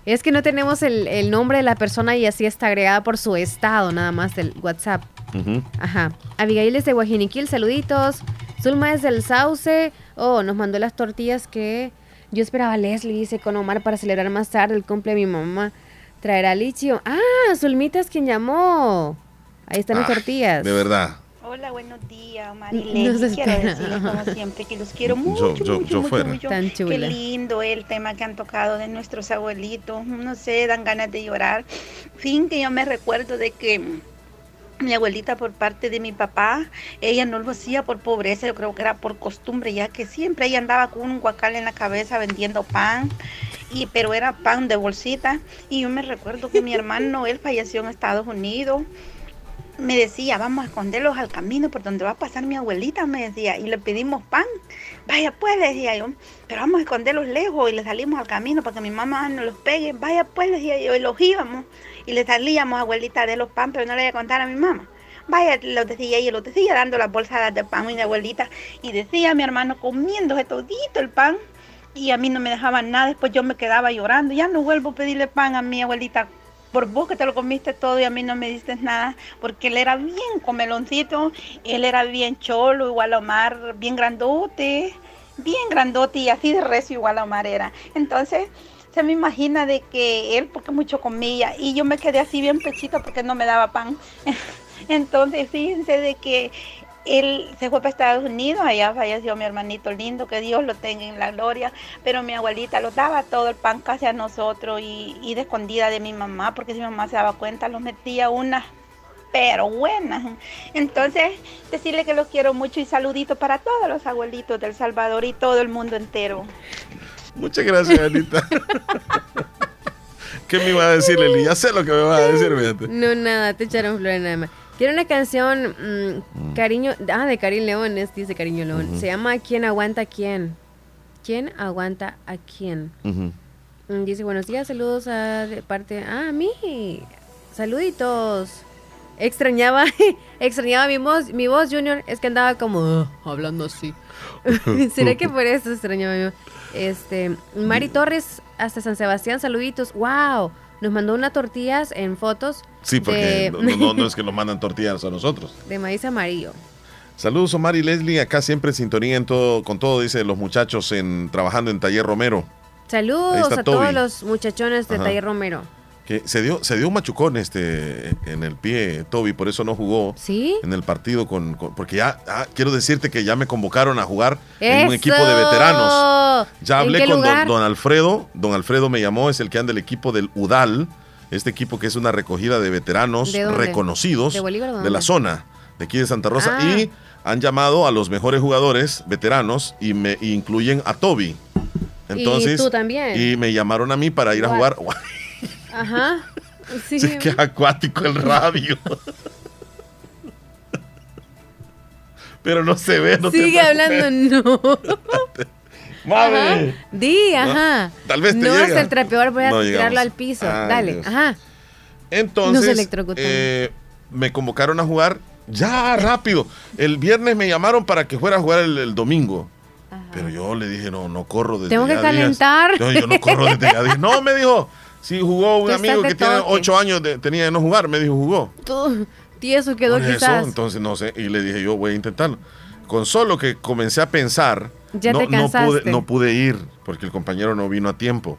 Es que no tenemos el, nombre de la persona y así está agregada por su estado, nada más del WhatsApp. Ajá. Abigail es de Guajiniquil, saluditos. Zulma es del Sauce. Oh, nos mandó las tortillas que yo esperaba a Leslie, dice, con Omar para celebrar más tarde el cumple de mi mamá. Traerá lichio. Ah, Zulmita es quien llamó. Ahí están las ah, tortillas. De verdad. Hola, buenos días, Marilén. No quiero decirles como siempre que los quiero mucho, yo, mucho, mucho, mucho, Tan Qué lindo el tema que han tocado de nuestros abuelitos. No sé, dan ganas de llorar. Fin que yo me recuerdo de que mi abuelita por parte de mi papá, ella no lo hacía por pobreza, yo creo que era por costumbre, ya que siempre ella andaba con un guacal en la cabeza vendiendo pan, y, pero era pan de bolsita. Y yo me recuerdo que mi hermano, él falleció en Estados Unidos me decía, vamos a esconderlos al camino por donde va a pasar mi abuelita, me decía, y le pedimos pan. Vaya pues, le decía yo, pero vamos a esconderlos lejos y le salimos al camino para que mi mamá no los pegue. Vaya pues, le decía yo, y los íbamos y le salíamos, abuelita, de los pan, pero no le iba a contar a mi mamá. Vaya, lo decía y lo decía dando las bolsadas de pan a mi abuelita y decía mi hermano comiéndose todito el pan y a mí no me dejaban nada, después yo me quedaba llorando, ya no vuelvo a pedirle pan a mi abuelita por vos que te lo comiste todo y a mí no me diste nada, porque él era bien comeloncito, él era bien cholo, igual a Omar, bien grandote, bien grandote y así de recio igual a Omar era. Entonces, se me imagina de que él, porque mucho comía, y yo me quedé así bien pechito porque no me daba pan. *laughs* Entonces, fíjense de que él se fue para Estados Unidos, allá falleció mi hermanito lindo, que Dios lo tenga en la gloria, pero mi abuelita lo daba todo el pan casi a nosotros y, de escondida de mi mamá, porque si mi mamá se daba cuenta, los metía una pero buenas. Entonces, decirle que los quiero mucho y saludito para todos los abuelitos del Salvador y todo el mundo entero. Muchas gracias, Anita. *laughs* ¿Qué me iba a decir, Leli? Ya sé lo que me va a *laughs* decir, No, nada, te echaron flores nada más. Quiero una canción, mm, mm. cariño, ah, de Karim Leones, dice Cariño León. Se llama ¿Quién aguanta a quién? ¿Quién aguanta a quién? Mm, dice, buenos días, saludos a de parte, ah, a mí, saluditos. Extrañaba, *laughs* extrañaba mi voz, mi voz, Junior, es que andaba como ah, hablando así. *laughs* ¿Será que por eso extrañaba mi voz? Este, Mari Torres, hasta San Sebastián, saluditos. ¡Wow! Nos mandó unas tortillas en fotos. Sí, porque no, es que *laughs* nos mandan tortillas a nosotros. De maíz amarillo. Saludos Omar y Leslie, acá siempre en sintonía en todo, con todo, dice los muchachos en trabajando en Taller Romero. Saludos a todos los muchachones de Taller Romero. Que se dio, se dio un machucón este en el pie, Toby, por eso no jugó ¿Sí? en el partido con, porque ya ah, quiero decirte que ya me convocaron a jugar en un equipo de veteranos. Ya hablé con don, Alfredo, don Alfredo me llamó, es el que anda el equipo del UDAL, este equipo que es una recogida de veteranos reconocidos ¿De, la zona de aquí de Santa Rosa ah. y han llamado a los mejores jugadores veteranos y me incluyen a Toby. Entonces, y tú también. Y me llamaron a mí para ir a jugar. Ajá. Sí. Es que acuático el radio. Pero no se ve, no Sigue hablando, no. *laughs* Mami. Di, ajá. tal vez te No es el trapeador, voy a tirarlo al piso. Dale, ajá. Entonces, eh, me convocaron a jugar ya rápido. El viernes me llamaron para que fuera a jugar el, domingo. Pero yo le dije, no, no corro desde Tengo que calentar. No, yo no corro desde ya No, me dijo, Sí, jugó un amigo que tiene ocho años, de, tenía de no jugar, me dijo, jugó. Tú, tieso quedó quizás. entonces no sé, y le dije yo voy a intentarlo. Con solo que comencé a pensar, ya no, te no, pude, no pude ir, porque el compañero no vino a tiempo.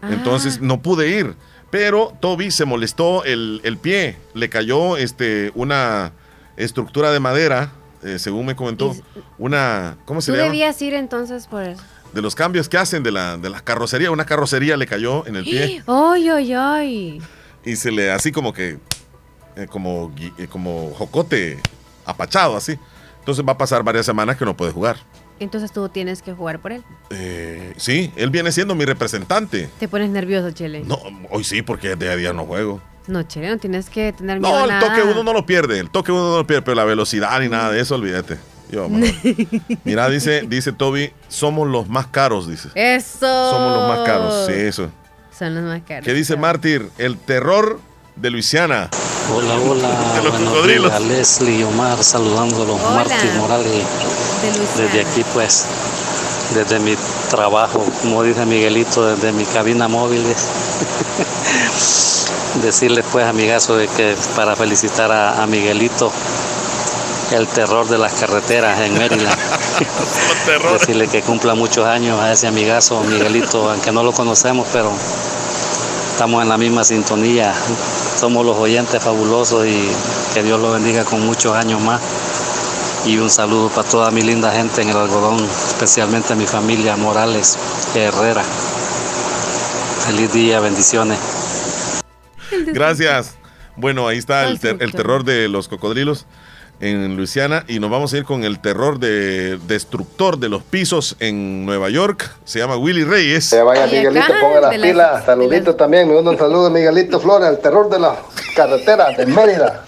Ah. Entonces no pude ir. Pero Toby se molestó el, el pie, le cayó este, una estructura de madera, eh, según me comentó, una, ¿cómo se llama? Tú debías ir entonces por eso de los cambios que hacen de la, de la carrocería. Una carrocería le cayó en el pie. *gasps* ¡Ay, ay, ay! Y se le, así como que, eh, como, eh, como jocote apachado, así. Entonces va a pasar varias semanas que no puede jugar. Entonces tú tienes que jugar por él. Eh, sí, él viene siendo mi representante. ¿Te pones nervioso, Chele? No, hoy sí, porque día a día no juego. No, Chele, no tienes que tener miedo. No, el toque uno no lo pierde, el toque uno no lo pierde, pero la velocidad ni nada de eso, olvídate. Mira, dice, dice Toby, somos los más caros, dice. Eso. Somos los más caros, sí, eso. Son los más caros. ¿Qué dice Mártir? El terror de Luisiana. Hola, hola. *laughs* De los cocodrilos. Leslie y Omar saludándolos. Mártir Morales. desde aquí, pues, desde mi trabajo, como dice Miguelito, desde mi cabina móvil. *laughs* Decirle, pues, amigazo, de que para felicitar a Miguelito el terror de las carreteras en Maryland. *laughs* Decirle que cumpla muchos años a ese amigazo Miguelito, aunque no lo conocemos, pero estamos en la misma sintonía. Somos los oyentes fabulosos y que Dios lo bendiga con muchos años más. Y un saludo para toda mi linda gente en el algodón, especialmente a mi familia Morales Herrera. Feliz día, bendiciones. Gracias. Bueno, ahí está el, el terror de los cocodrilos en Luisiana y nos vamos a ir con el terror de destructor de los pisos en Nueva York. Se llama Willy Reyes. Se vaya Miguelito, ponga las pilas. Saludito también. Me mando un saludo Miguelito Flores, el terror de las carreteras de Mérida.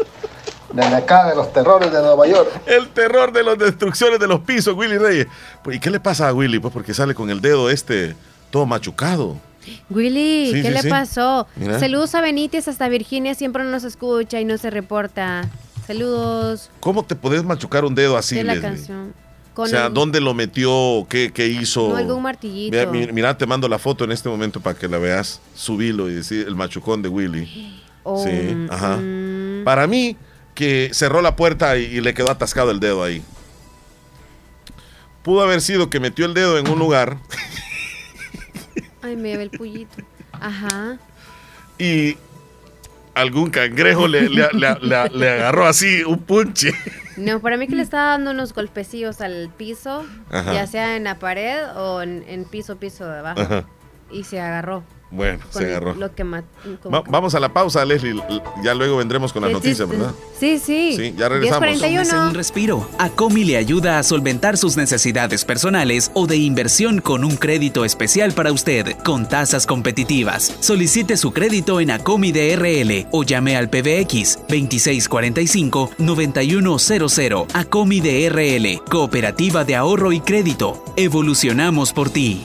Desde acá, de los terrores de Nueva York. El terror de las destrucciones de los pisos, Willy Reyes. Pues, ¿Y qué le pasa a Willy? Pues porque sale con el dedo este todo machucado. Willy, ¿qué le pasó? Saludos a Benítez hasta Virginia, siempre nos escucha y no se reporta. Saludos. ¿Cómo te podés machucar un dedo así, la canción. o sea, ¿dónde lo metió? ¿Qué, hizo? No, algún martillito. Mira, te mando la foto en este momento para que la veas. Subilo y decir el machucón de Willy. Oh, sí, ajá. Mm. Para mí, que cerró la puerta y, le quedó atascado el dedo ahí. Pudo haber sido que metió el dedo en un lugar. Ay, me ve el pullito. Ajá. Y algún cangrejo le, le, agarró así un punche. No, para mí que le estaba dando unos golpecillos al piso, ya sea en la pared o en, piso, piso de abajo. Y se agarró. Bueno, se agarró. Lo que vamos a la pausa, Leslie. Ya luego vendremos con las noticias, ¿verdad? Sí, sí. Sí, ya regresamos. un respiro. Acomi le ayuda a solventar sus necesidades personales o de inversión con un crédito especial para usted, con tasas competitivas. Solicite su crédito en Acomi DRL o llame al PBX 2645-9100. Acomi DRL, Cooperativa de Ahorro y Crédito. Evolucionamos por ti.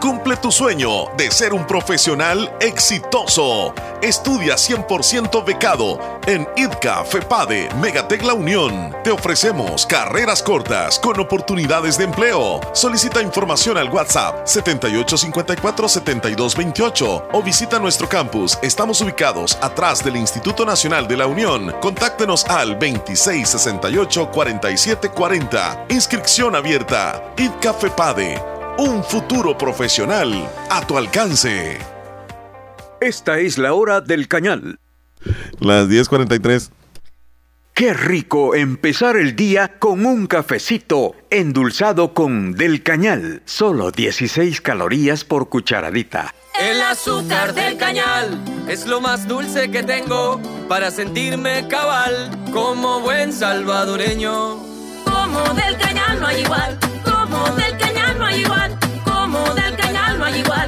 Cumple tu sueño de ser un profesional exitoso. Estudia 100% becado en IDCA FEPADE Megatec La Unión. Te ofrecemos carreras cortas con oportunidades de empleo. Solicita información al WhatsApp 7854-7228 o visita nuestro campus. Estamos ubicados atrás del Instituto Nacional de la Unión. Contáctenos al 2668-4740. Inscripción abierta. IDCA FEPADE un futuro profesional a tu alcance. Esta es la hora del cañal. Las 10:43. Qué rico empezar el día con un cafecito endulzado con del cañal. Solo 16 calorías por cucharadita. El azúcar del cañal es lo más dulce que tengo para sentirme cabal como buen salvadoreño. Como del cañal no hay igual, como del cañal no hay igual. Como del cañal no hay igual.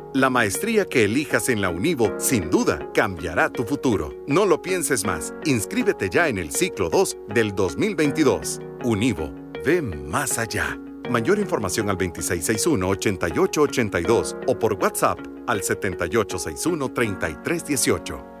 La maestría que elijas en la Univo sin duda cambiará tu futuro. No lo pienses más. Inscríbete ya en el ciclo 2 del 2022. Univo, ve más allá. Mayor información al 2661-8882 o por WhatsApp al 7861-3318.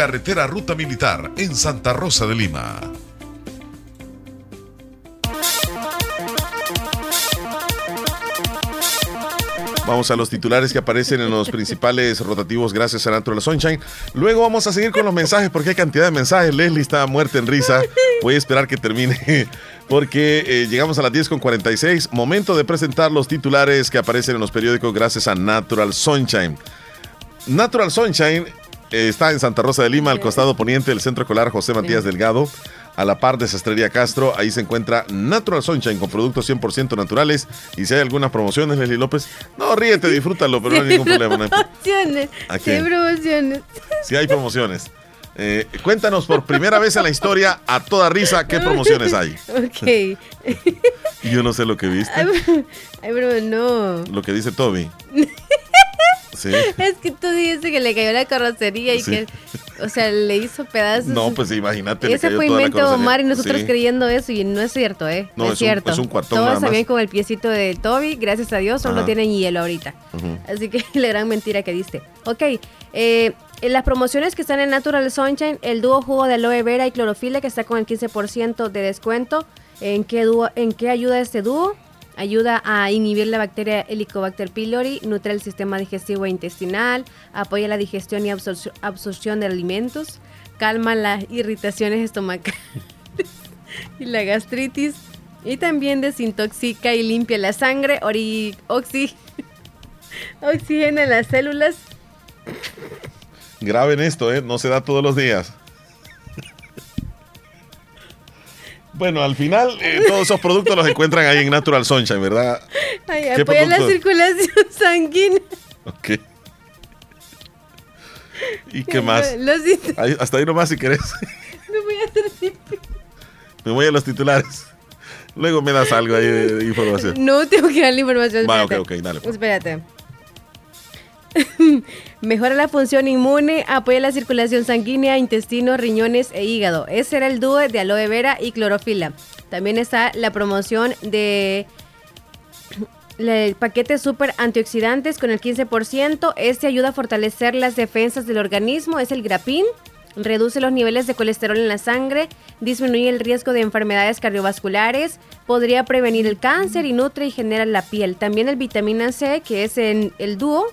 carretera Ruta Militar en Santa Rosa de Lima. Vamos a los titulares que aparecen en los principales rotativos gracias a Natural Sunshine. Luego vamos a seguir con los mensajes porque hay cantidad de mensajes. Leslie está muerta en risa. Voy a esperar que termine porque eh, llegamos a las 10 con 46. Momento de presentar los titulares que aparecen en los periódicos gracias a Natural Sunshine. Natural Sunshine está en Santa Rosa de Lima, al costado poniente del Centro Escolar José Matías Delgado. a la par de Sastrería Castro. Ahí se encuentra Natural Sunshine con productos 100% naturales. Y si hay algunas promociones, Leslie López, no ríete, disfrútalo, pero no hay ningún problema. Promociones. Sí, hay promociones. Sí hay promociones. Eh, cuéntanos por primera vez en la historia, a toda risa, qué promociones hay. Ok. *laughs* Yo no sé lo que viste. Ay, pero no. Lo que dice Toby. *laughs* Es que tú dices que le cayó la carrocería y que, o sea, le hizo pedazos. No, pues imagínate. Ese fue invento de Omar y nosotros creyendo eso y no es cierto, ¿eh? No, es, cierto. es un cuartón Todos sabían con el piecito de Toby, gracias a Dios, solo tienen hielo ahorita. Así que *laughs* la gran mentira que diste. Ok, eh, en las promociones que están en Natural Sunshine, el dúo jugo de aloe vera y clorofila que está con el 15% de descuento. ¿En qué, dúo, ¿En qué ayuda este dúo? Ayuda a inhibir la bacteria Helicobacter pylori, nutre el sistema digestivo e intestinal, apoya la digestión y absorción de alimentos, calma las irritaciones estomacales *laughs* y la gastritis, y también desintoxica y limpia la sangre, *laughs* oxigena las células. Graben esto, ¿eh? no se da todos los días. Bueno, al final eh, todos esos productos los encuentran ahí en Natural Sunshine, ¿verdad? Ay, apoya la circulación *laughs* sanguínea. Ok. ¿Y qué más? hasta ahí nomás si querés. Me voy a hacer Me voy a los titulares. Luego me das algo ahí de, información. No tengo que dar la información. Va, ok, ok, dale. Pues. Espérate. *laughs* Mejora la función inmune, apoya la circulación sanguínea, intestinos, riñones e hígado. Ese era el dúo de aloe vera y clorofila. También está la promoción de el paquete super antioxidantes con el 15%. Este ayuda a fortalecer las defensas del organismo. Es el grapín. Reduce los niveles de colesterol en la sangre, disminuye el riesgo de enfermedades cardiovasculares, podría prevenir el cáncer y nutre y genera la piel. También el vitamina C, que es en el dúo,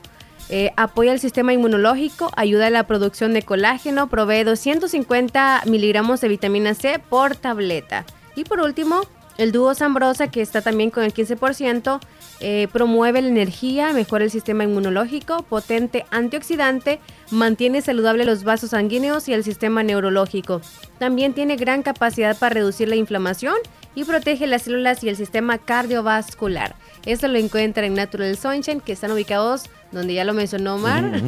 eh, apoya el sistema inmunológico, ayuda a la producción de colágeno, provee 250 miligramos de vitamina C por tableta. Y por último, el dúo Zambrosa, que está también con el 15%, eh, promueve la energía, mejora el sistema inmunológico, potente antioxidante, mantiene saludable los vasos sanguíneos y el sistema neurológico. También tiene gran capacidad para reducir la inflamación y protege las células y el sistema cardiovascular. Esto lo encuentra en Natural Sunshine, que están ubicados donde ya lo mencionó Omar.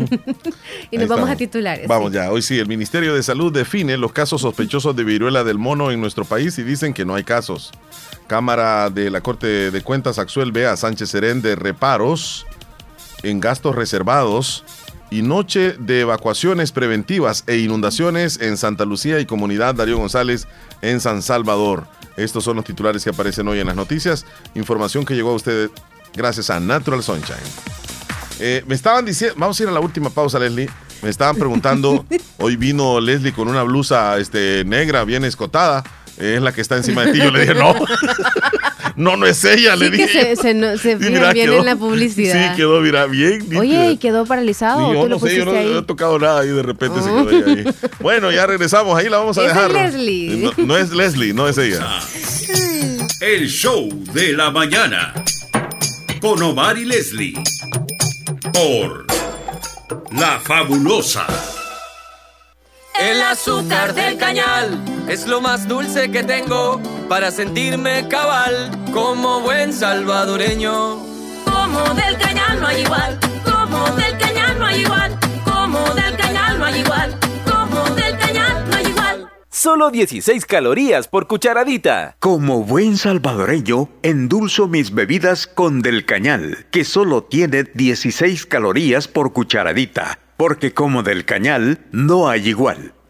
*laughs* y nos vamos a titulares. Vamos ya, hoy sí, el Ministerio de Salud define los casos sospechosos de viruela del mono en nuestro país y dicen que no hay casos. Cámara de la Corte de Cuentas absuelve a Sánchez Serén de reparos en gastos reservados y noche de evacuaciones preventivas e inundaciones en Santa Lucía y Comunidad Darío González en San Salvador. Estos son los titulares que aparecen hoy en las noticias. Información que llegó a ustedes gracias a Natural Sunshine. Eh, me estaban diciendo, vamos a ir a la última pausa, Leslie. Me estaban preguntando, *laughs* hoy vino Leslie con una blusa este, negra, bien escotada. Es la que está encima de ti. Yo le dije, no. *laughs* no, no es ella, le dije. Que se, se, *laughs* bien en la publicidad. Sí, quedó, mira, bien. Oye, ¿y quedó paralizado? yo no sé, yo no, he tocado nada y de repente se quedó ahí, Bueno, ya regresamos, ahí la vamos a dejar. Es Leslie. No, no es Leslie, no es ella. El show de la mañana. Con Omar y Leslie por La Fabulosa. El azúcar del cañal es lo más dulce que tengo para sentirme cabal como buen salvadoreño. Como del cañal no hay igual, Solo 16 calorías por cucharadita. Como buen salvadoreño, endulzo mis bebidas con Del Cañal, que solo tiene 16 calorías por cucharadita, porque como Del Cañal no hay igual.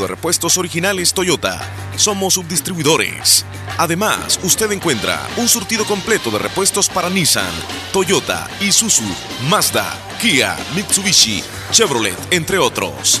de repuestos originales Toyota. Somos subdistribuidores. Además, usted encuentra un surtido completo de repuestos para Nissan, Toyota, Isuzu, Mazda, Kia, Mitsubishi, Chevrolet, entre otros.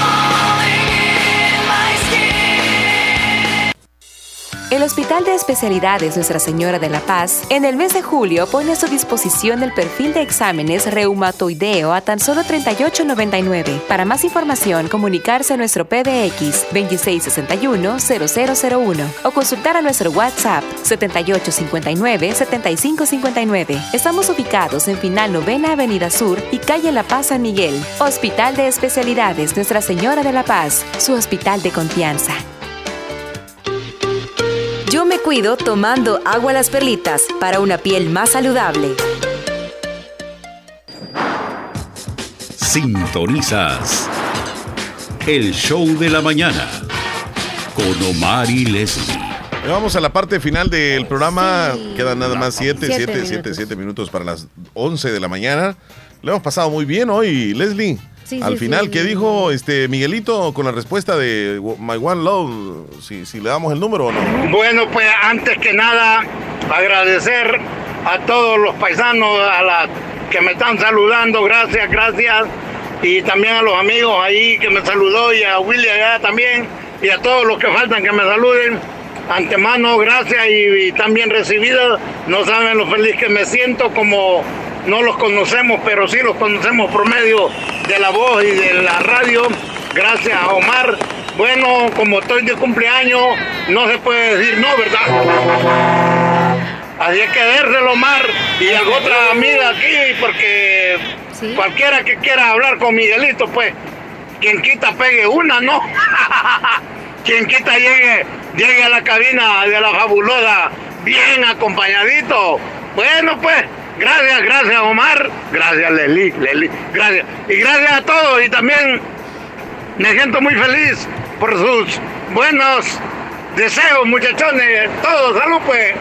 El Hospital de Especialidades Nuestra Señora de la Paz en el mes de julio pone a su disposición el perfil de exámenes reumatoideo a tan solo $38.99. Para más información, comunicarse a nuestro PBX 2661-0001 o consultar a nuestro WhatsApp 7859-7559. Estamos ubicados en Final Novena Avenida Sur y Calle La Paz San Miguel. Hospital de Especialidades Nuestra Señora de la Paz, su hospital de confianza. Yo me cuido tomando agua las perlitas para una piel más saludable. Sintonizas el show de la mañana con Omar y Leslie. Vamos a la parte final del programa. Quedan nada más 7, 7, 7, 7 minutos para las 11 de la mañana. Le hemos pasado muy bien hoy, Leslie. Al final, ¿qué dijo este Miguelito con la respuesta de My One Love? Si, si le damos el número o no. Bueno, pues antes que nada, agradecer a todos los paisanos, a la que me están saludando, gracias, gracias. Y también a los amigos ahí que me saludó y a Willy allá también. Y a todos los que faltan que me saluden. Antemano, gracias y, y tan bien recibido. No saben lo feliz que me siento como no los conocemos, pero sí los conocemos por medio de la voz y de la radio. Gracias a Omar. Bueno, como estoy de cumpleaños, no se puede decir no, ¿verdad? Así es que dérselo, Omar, y a otra amiga aquí, porque cualquiera que quiera hablar con Miguelito, pues, quien quita pegue una, ¿no? *laughs* quien quita llegue, llegue a la cabina de la fabulosa bien acompañadito. Bueno, pues, Gracias, gracias Omar. Gracias Leli, Leli. Gracias. Y gracias a todos. Y también me siento muy feliz por sus buenos deseos, muchachones. Todos, salud pues.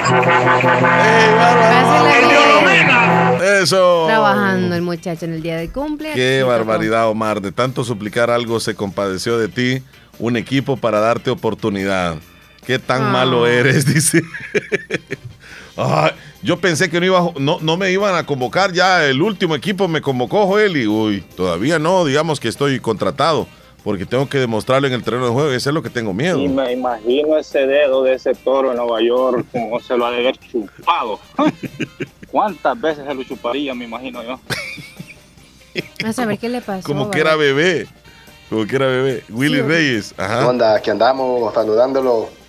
Eso. Trabajando el muchacho en el día de cumple. Qué barbaridad, Omar. De tanto suplicar algo se compadeció de ti un equipo para darte oportunidad. Qué tan ah. malo eres, *laughs* dice. Yo pensé que no, iba, no, no me iban a convocar, ya el último equipo me convocó Joel y uy, todavía no, digamos que estoy contratado, porque tengo que demostrarlo en el terreno de juego, eso es lo que tengo miedo. Y me imagino ese dedo de ese toro en Nueva York, como se lo ha de haber chupado. *laughs* ¿Cuántas veces se lo chuparía, me imagino yo? *laughs* A saber qué le pasó. Como que era bebé, como que era bebé. Willy Reyes, ajá. ¿Qué onda? Aquí andamos saludándolo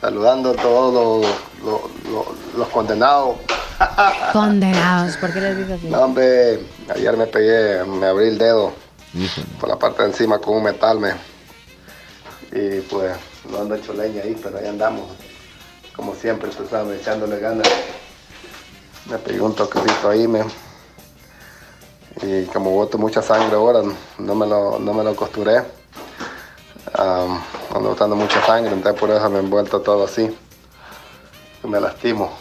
saludando a todos los, condenados. Condenados, ¿por qué les dices así? No, hombre, ayer me pegué, me abrí el dedo por la parte de encima con un metal, me. Y pues no ando hecho leña ahí, pero ahí andamos. Como siempre, tú sabes, echándole ganas. Me pegué un toquecito ahí, me. Y como boto mucha sangre ahora, no me lo, no me lo costuré um, ando botando mucha sangre, entonces por eso me he envuelto todo así. Me lastimo.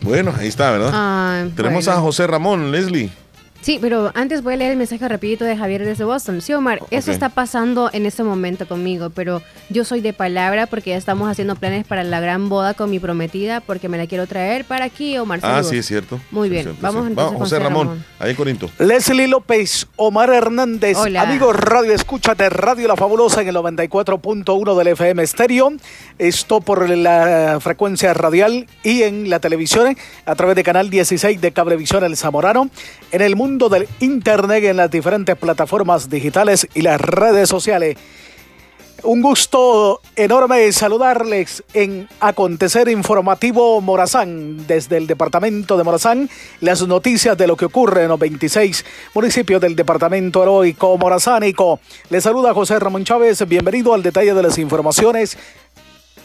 Bueno, ahí está, ¿verdad? Tenemos a José Ramón, Leslie. Sí, pero antes voy a leer el mensaje rapidito de Javier desde Boston. Sí, Omar, eso está pasando en este momento conmigo, pero yo soy de palabra porque ya estamos haciendo planes para la gran boda con mi prometida porque me la quiero traer para aquí, Omar. Ah, sí, es cierto. Muy bien, vamos entonces José Ramón, ahí en Corinto. Leslie López, Omar Hernández, Hola. amigos Radio Escucha de Radio La Fabulosa en el 94.1 del FM Estéreo. Esto por la frecuencia radial y en la televisión a través de Canal 16 de Cablevisión El Zamorano. En el mundo del Internet, en las diferentes plataformas digitales y las redes sociales. Un gusto enorme saludarles en Acontecer Informativo Morazán, desde el departamento de Morazán, las noticias de lo que ocurre en los 26 municipios del departamento heroico morazánico. Les saluda José Ramón Chávez, bienvenido al detalle de las informaciones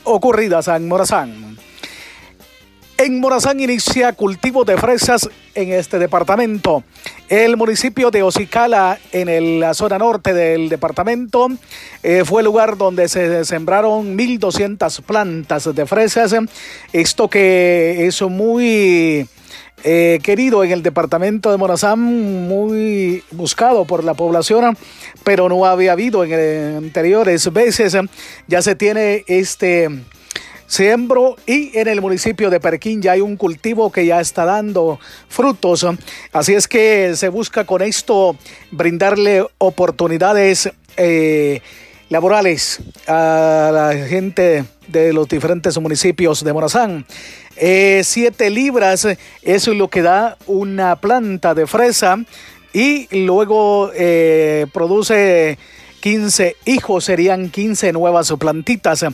ocurridas en Morazán. En Morazán inicia cultivo de fresas en este departamento. El municipio de Ocicala, en la zona norte del departamento, eh, fue el lugar donde se sembraron 1.200 plantas de fresas. Esto que es muy eh, querido en el departamento de Morazán, muy buscado por la población, pero no había habido en anteriores veces. Ya se tiene este Siembro y en el municipio de Perquín ya hay un cultivo que ya está dando frutos. Así es que se busca con esto brindarle oportunidades eh, laborales a la gente de los diferentes municipios de Morazán. Eh, siete libras, eso es lo que da una planta de fresa y luego eh, produce 15 hijos, serían 15 nuevas plantitas.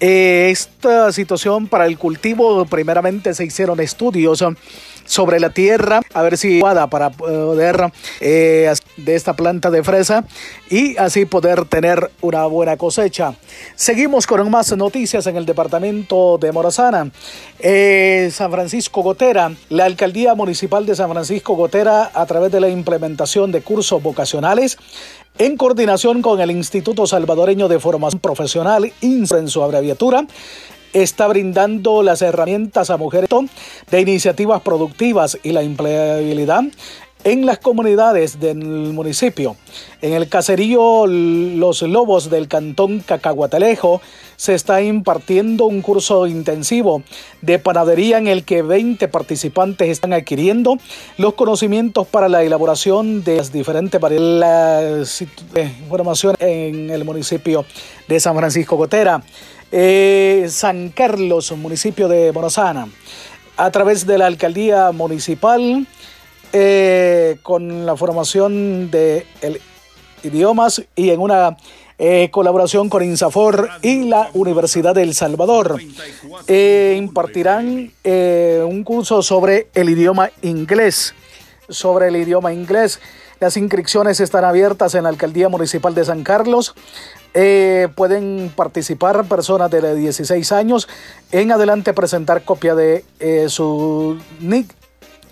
Esta situación para el cultivo, primeramente se hicieron estudios sobre la tierra, a ver si para poder eh, de esta planta de fresa y así poder tener una buena cosecha. Seguimos con más noticias en el departamento de Morazana. Eh, San Francisco Gotera, la alcaldía municipal de San Francisco Gotera, a través de la implementación de cursos vocacionales, en coordinación con el Instituto Salvadoreño de Formación Profesional, INSPRE en su abreviatura, está brindando las herramientas a mujeres de iniciativas productivas y la empleabilidad en las comunidades del municipio. En el caserío Los Lobos del cantón Cacahuatelejo se está impartiendo un curso intensivo de panadería en el que 20 participantes están adquiriendo los conocimientos para la elaboración de las diferentes variedades de información en el municipio de San Francisco Gotera. Eh, San Carlos, municipio de Morazana, a través de la alcaldía municipal, eh, con la formación de idiomas y en una eh, colaboración con INSAFOR y la Universidad de El Salvador. Eh, impartirán eh, un curso sobre el idioma inglés. Sobre el idioma inglés. Las inscripciones están abiertas en la Alcaldía Municipal de San Carlos. Pueden participar personas de 16 años. En adelante presentar copia de su NIC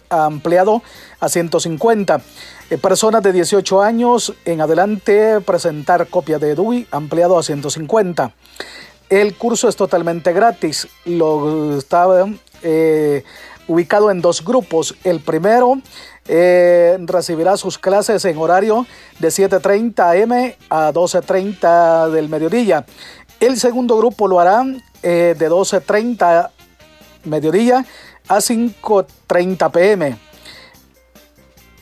ampliado a 150. Eh, personas de 18 años en adelante presentar copia de DUI ampliado a 150. El curso es totalmente gratis. Lo está eh, ubicado en dos grupos. El primero eh, recibirá sus clases en horario de 7.30 am a 12.30 del mediodía. El segundo grupo lo hará de 12.30 mediodía a 5.30 pm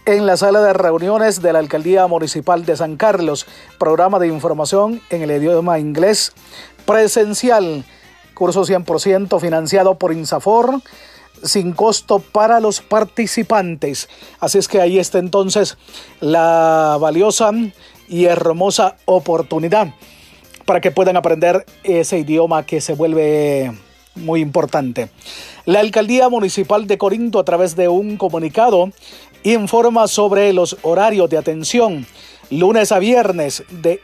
en la sala de reuniones de la Alcaldía Municipal de San Carlos, programa de información en el idioma inglés presencial, curso 100% financiado por INSAFOR, sin costo para los participantes. Así es que ahí está entonces la valiosa y hermosa oportunidad para que puedan aprender ese idioma que se vuelve muy importante. La alcaldía municipal de Corinto a través de un comunicado informa sobre los horarios de atención lunes a viernes de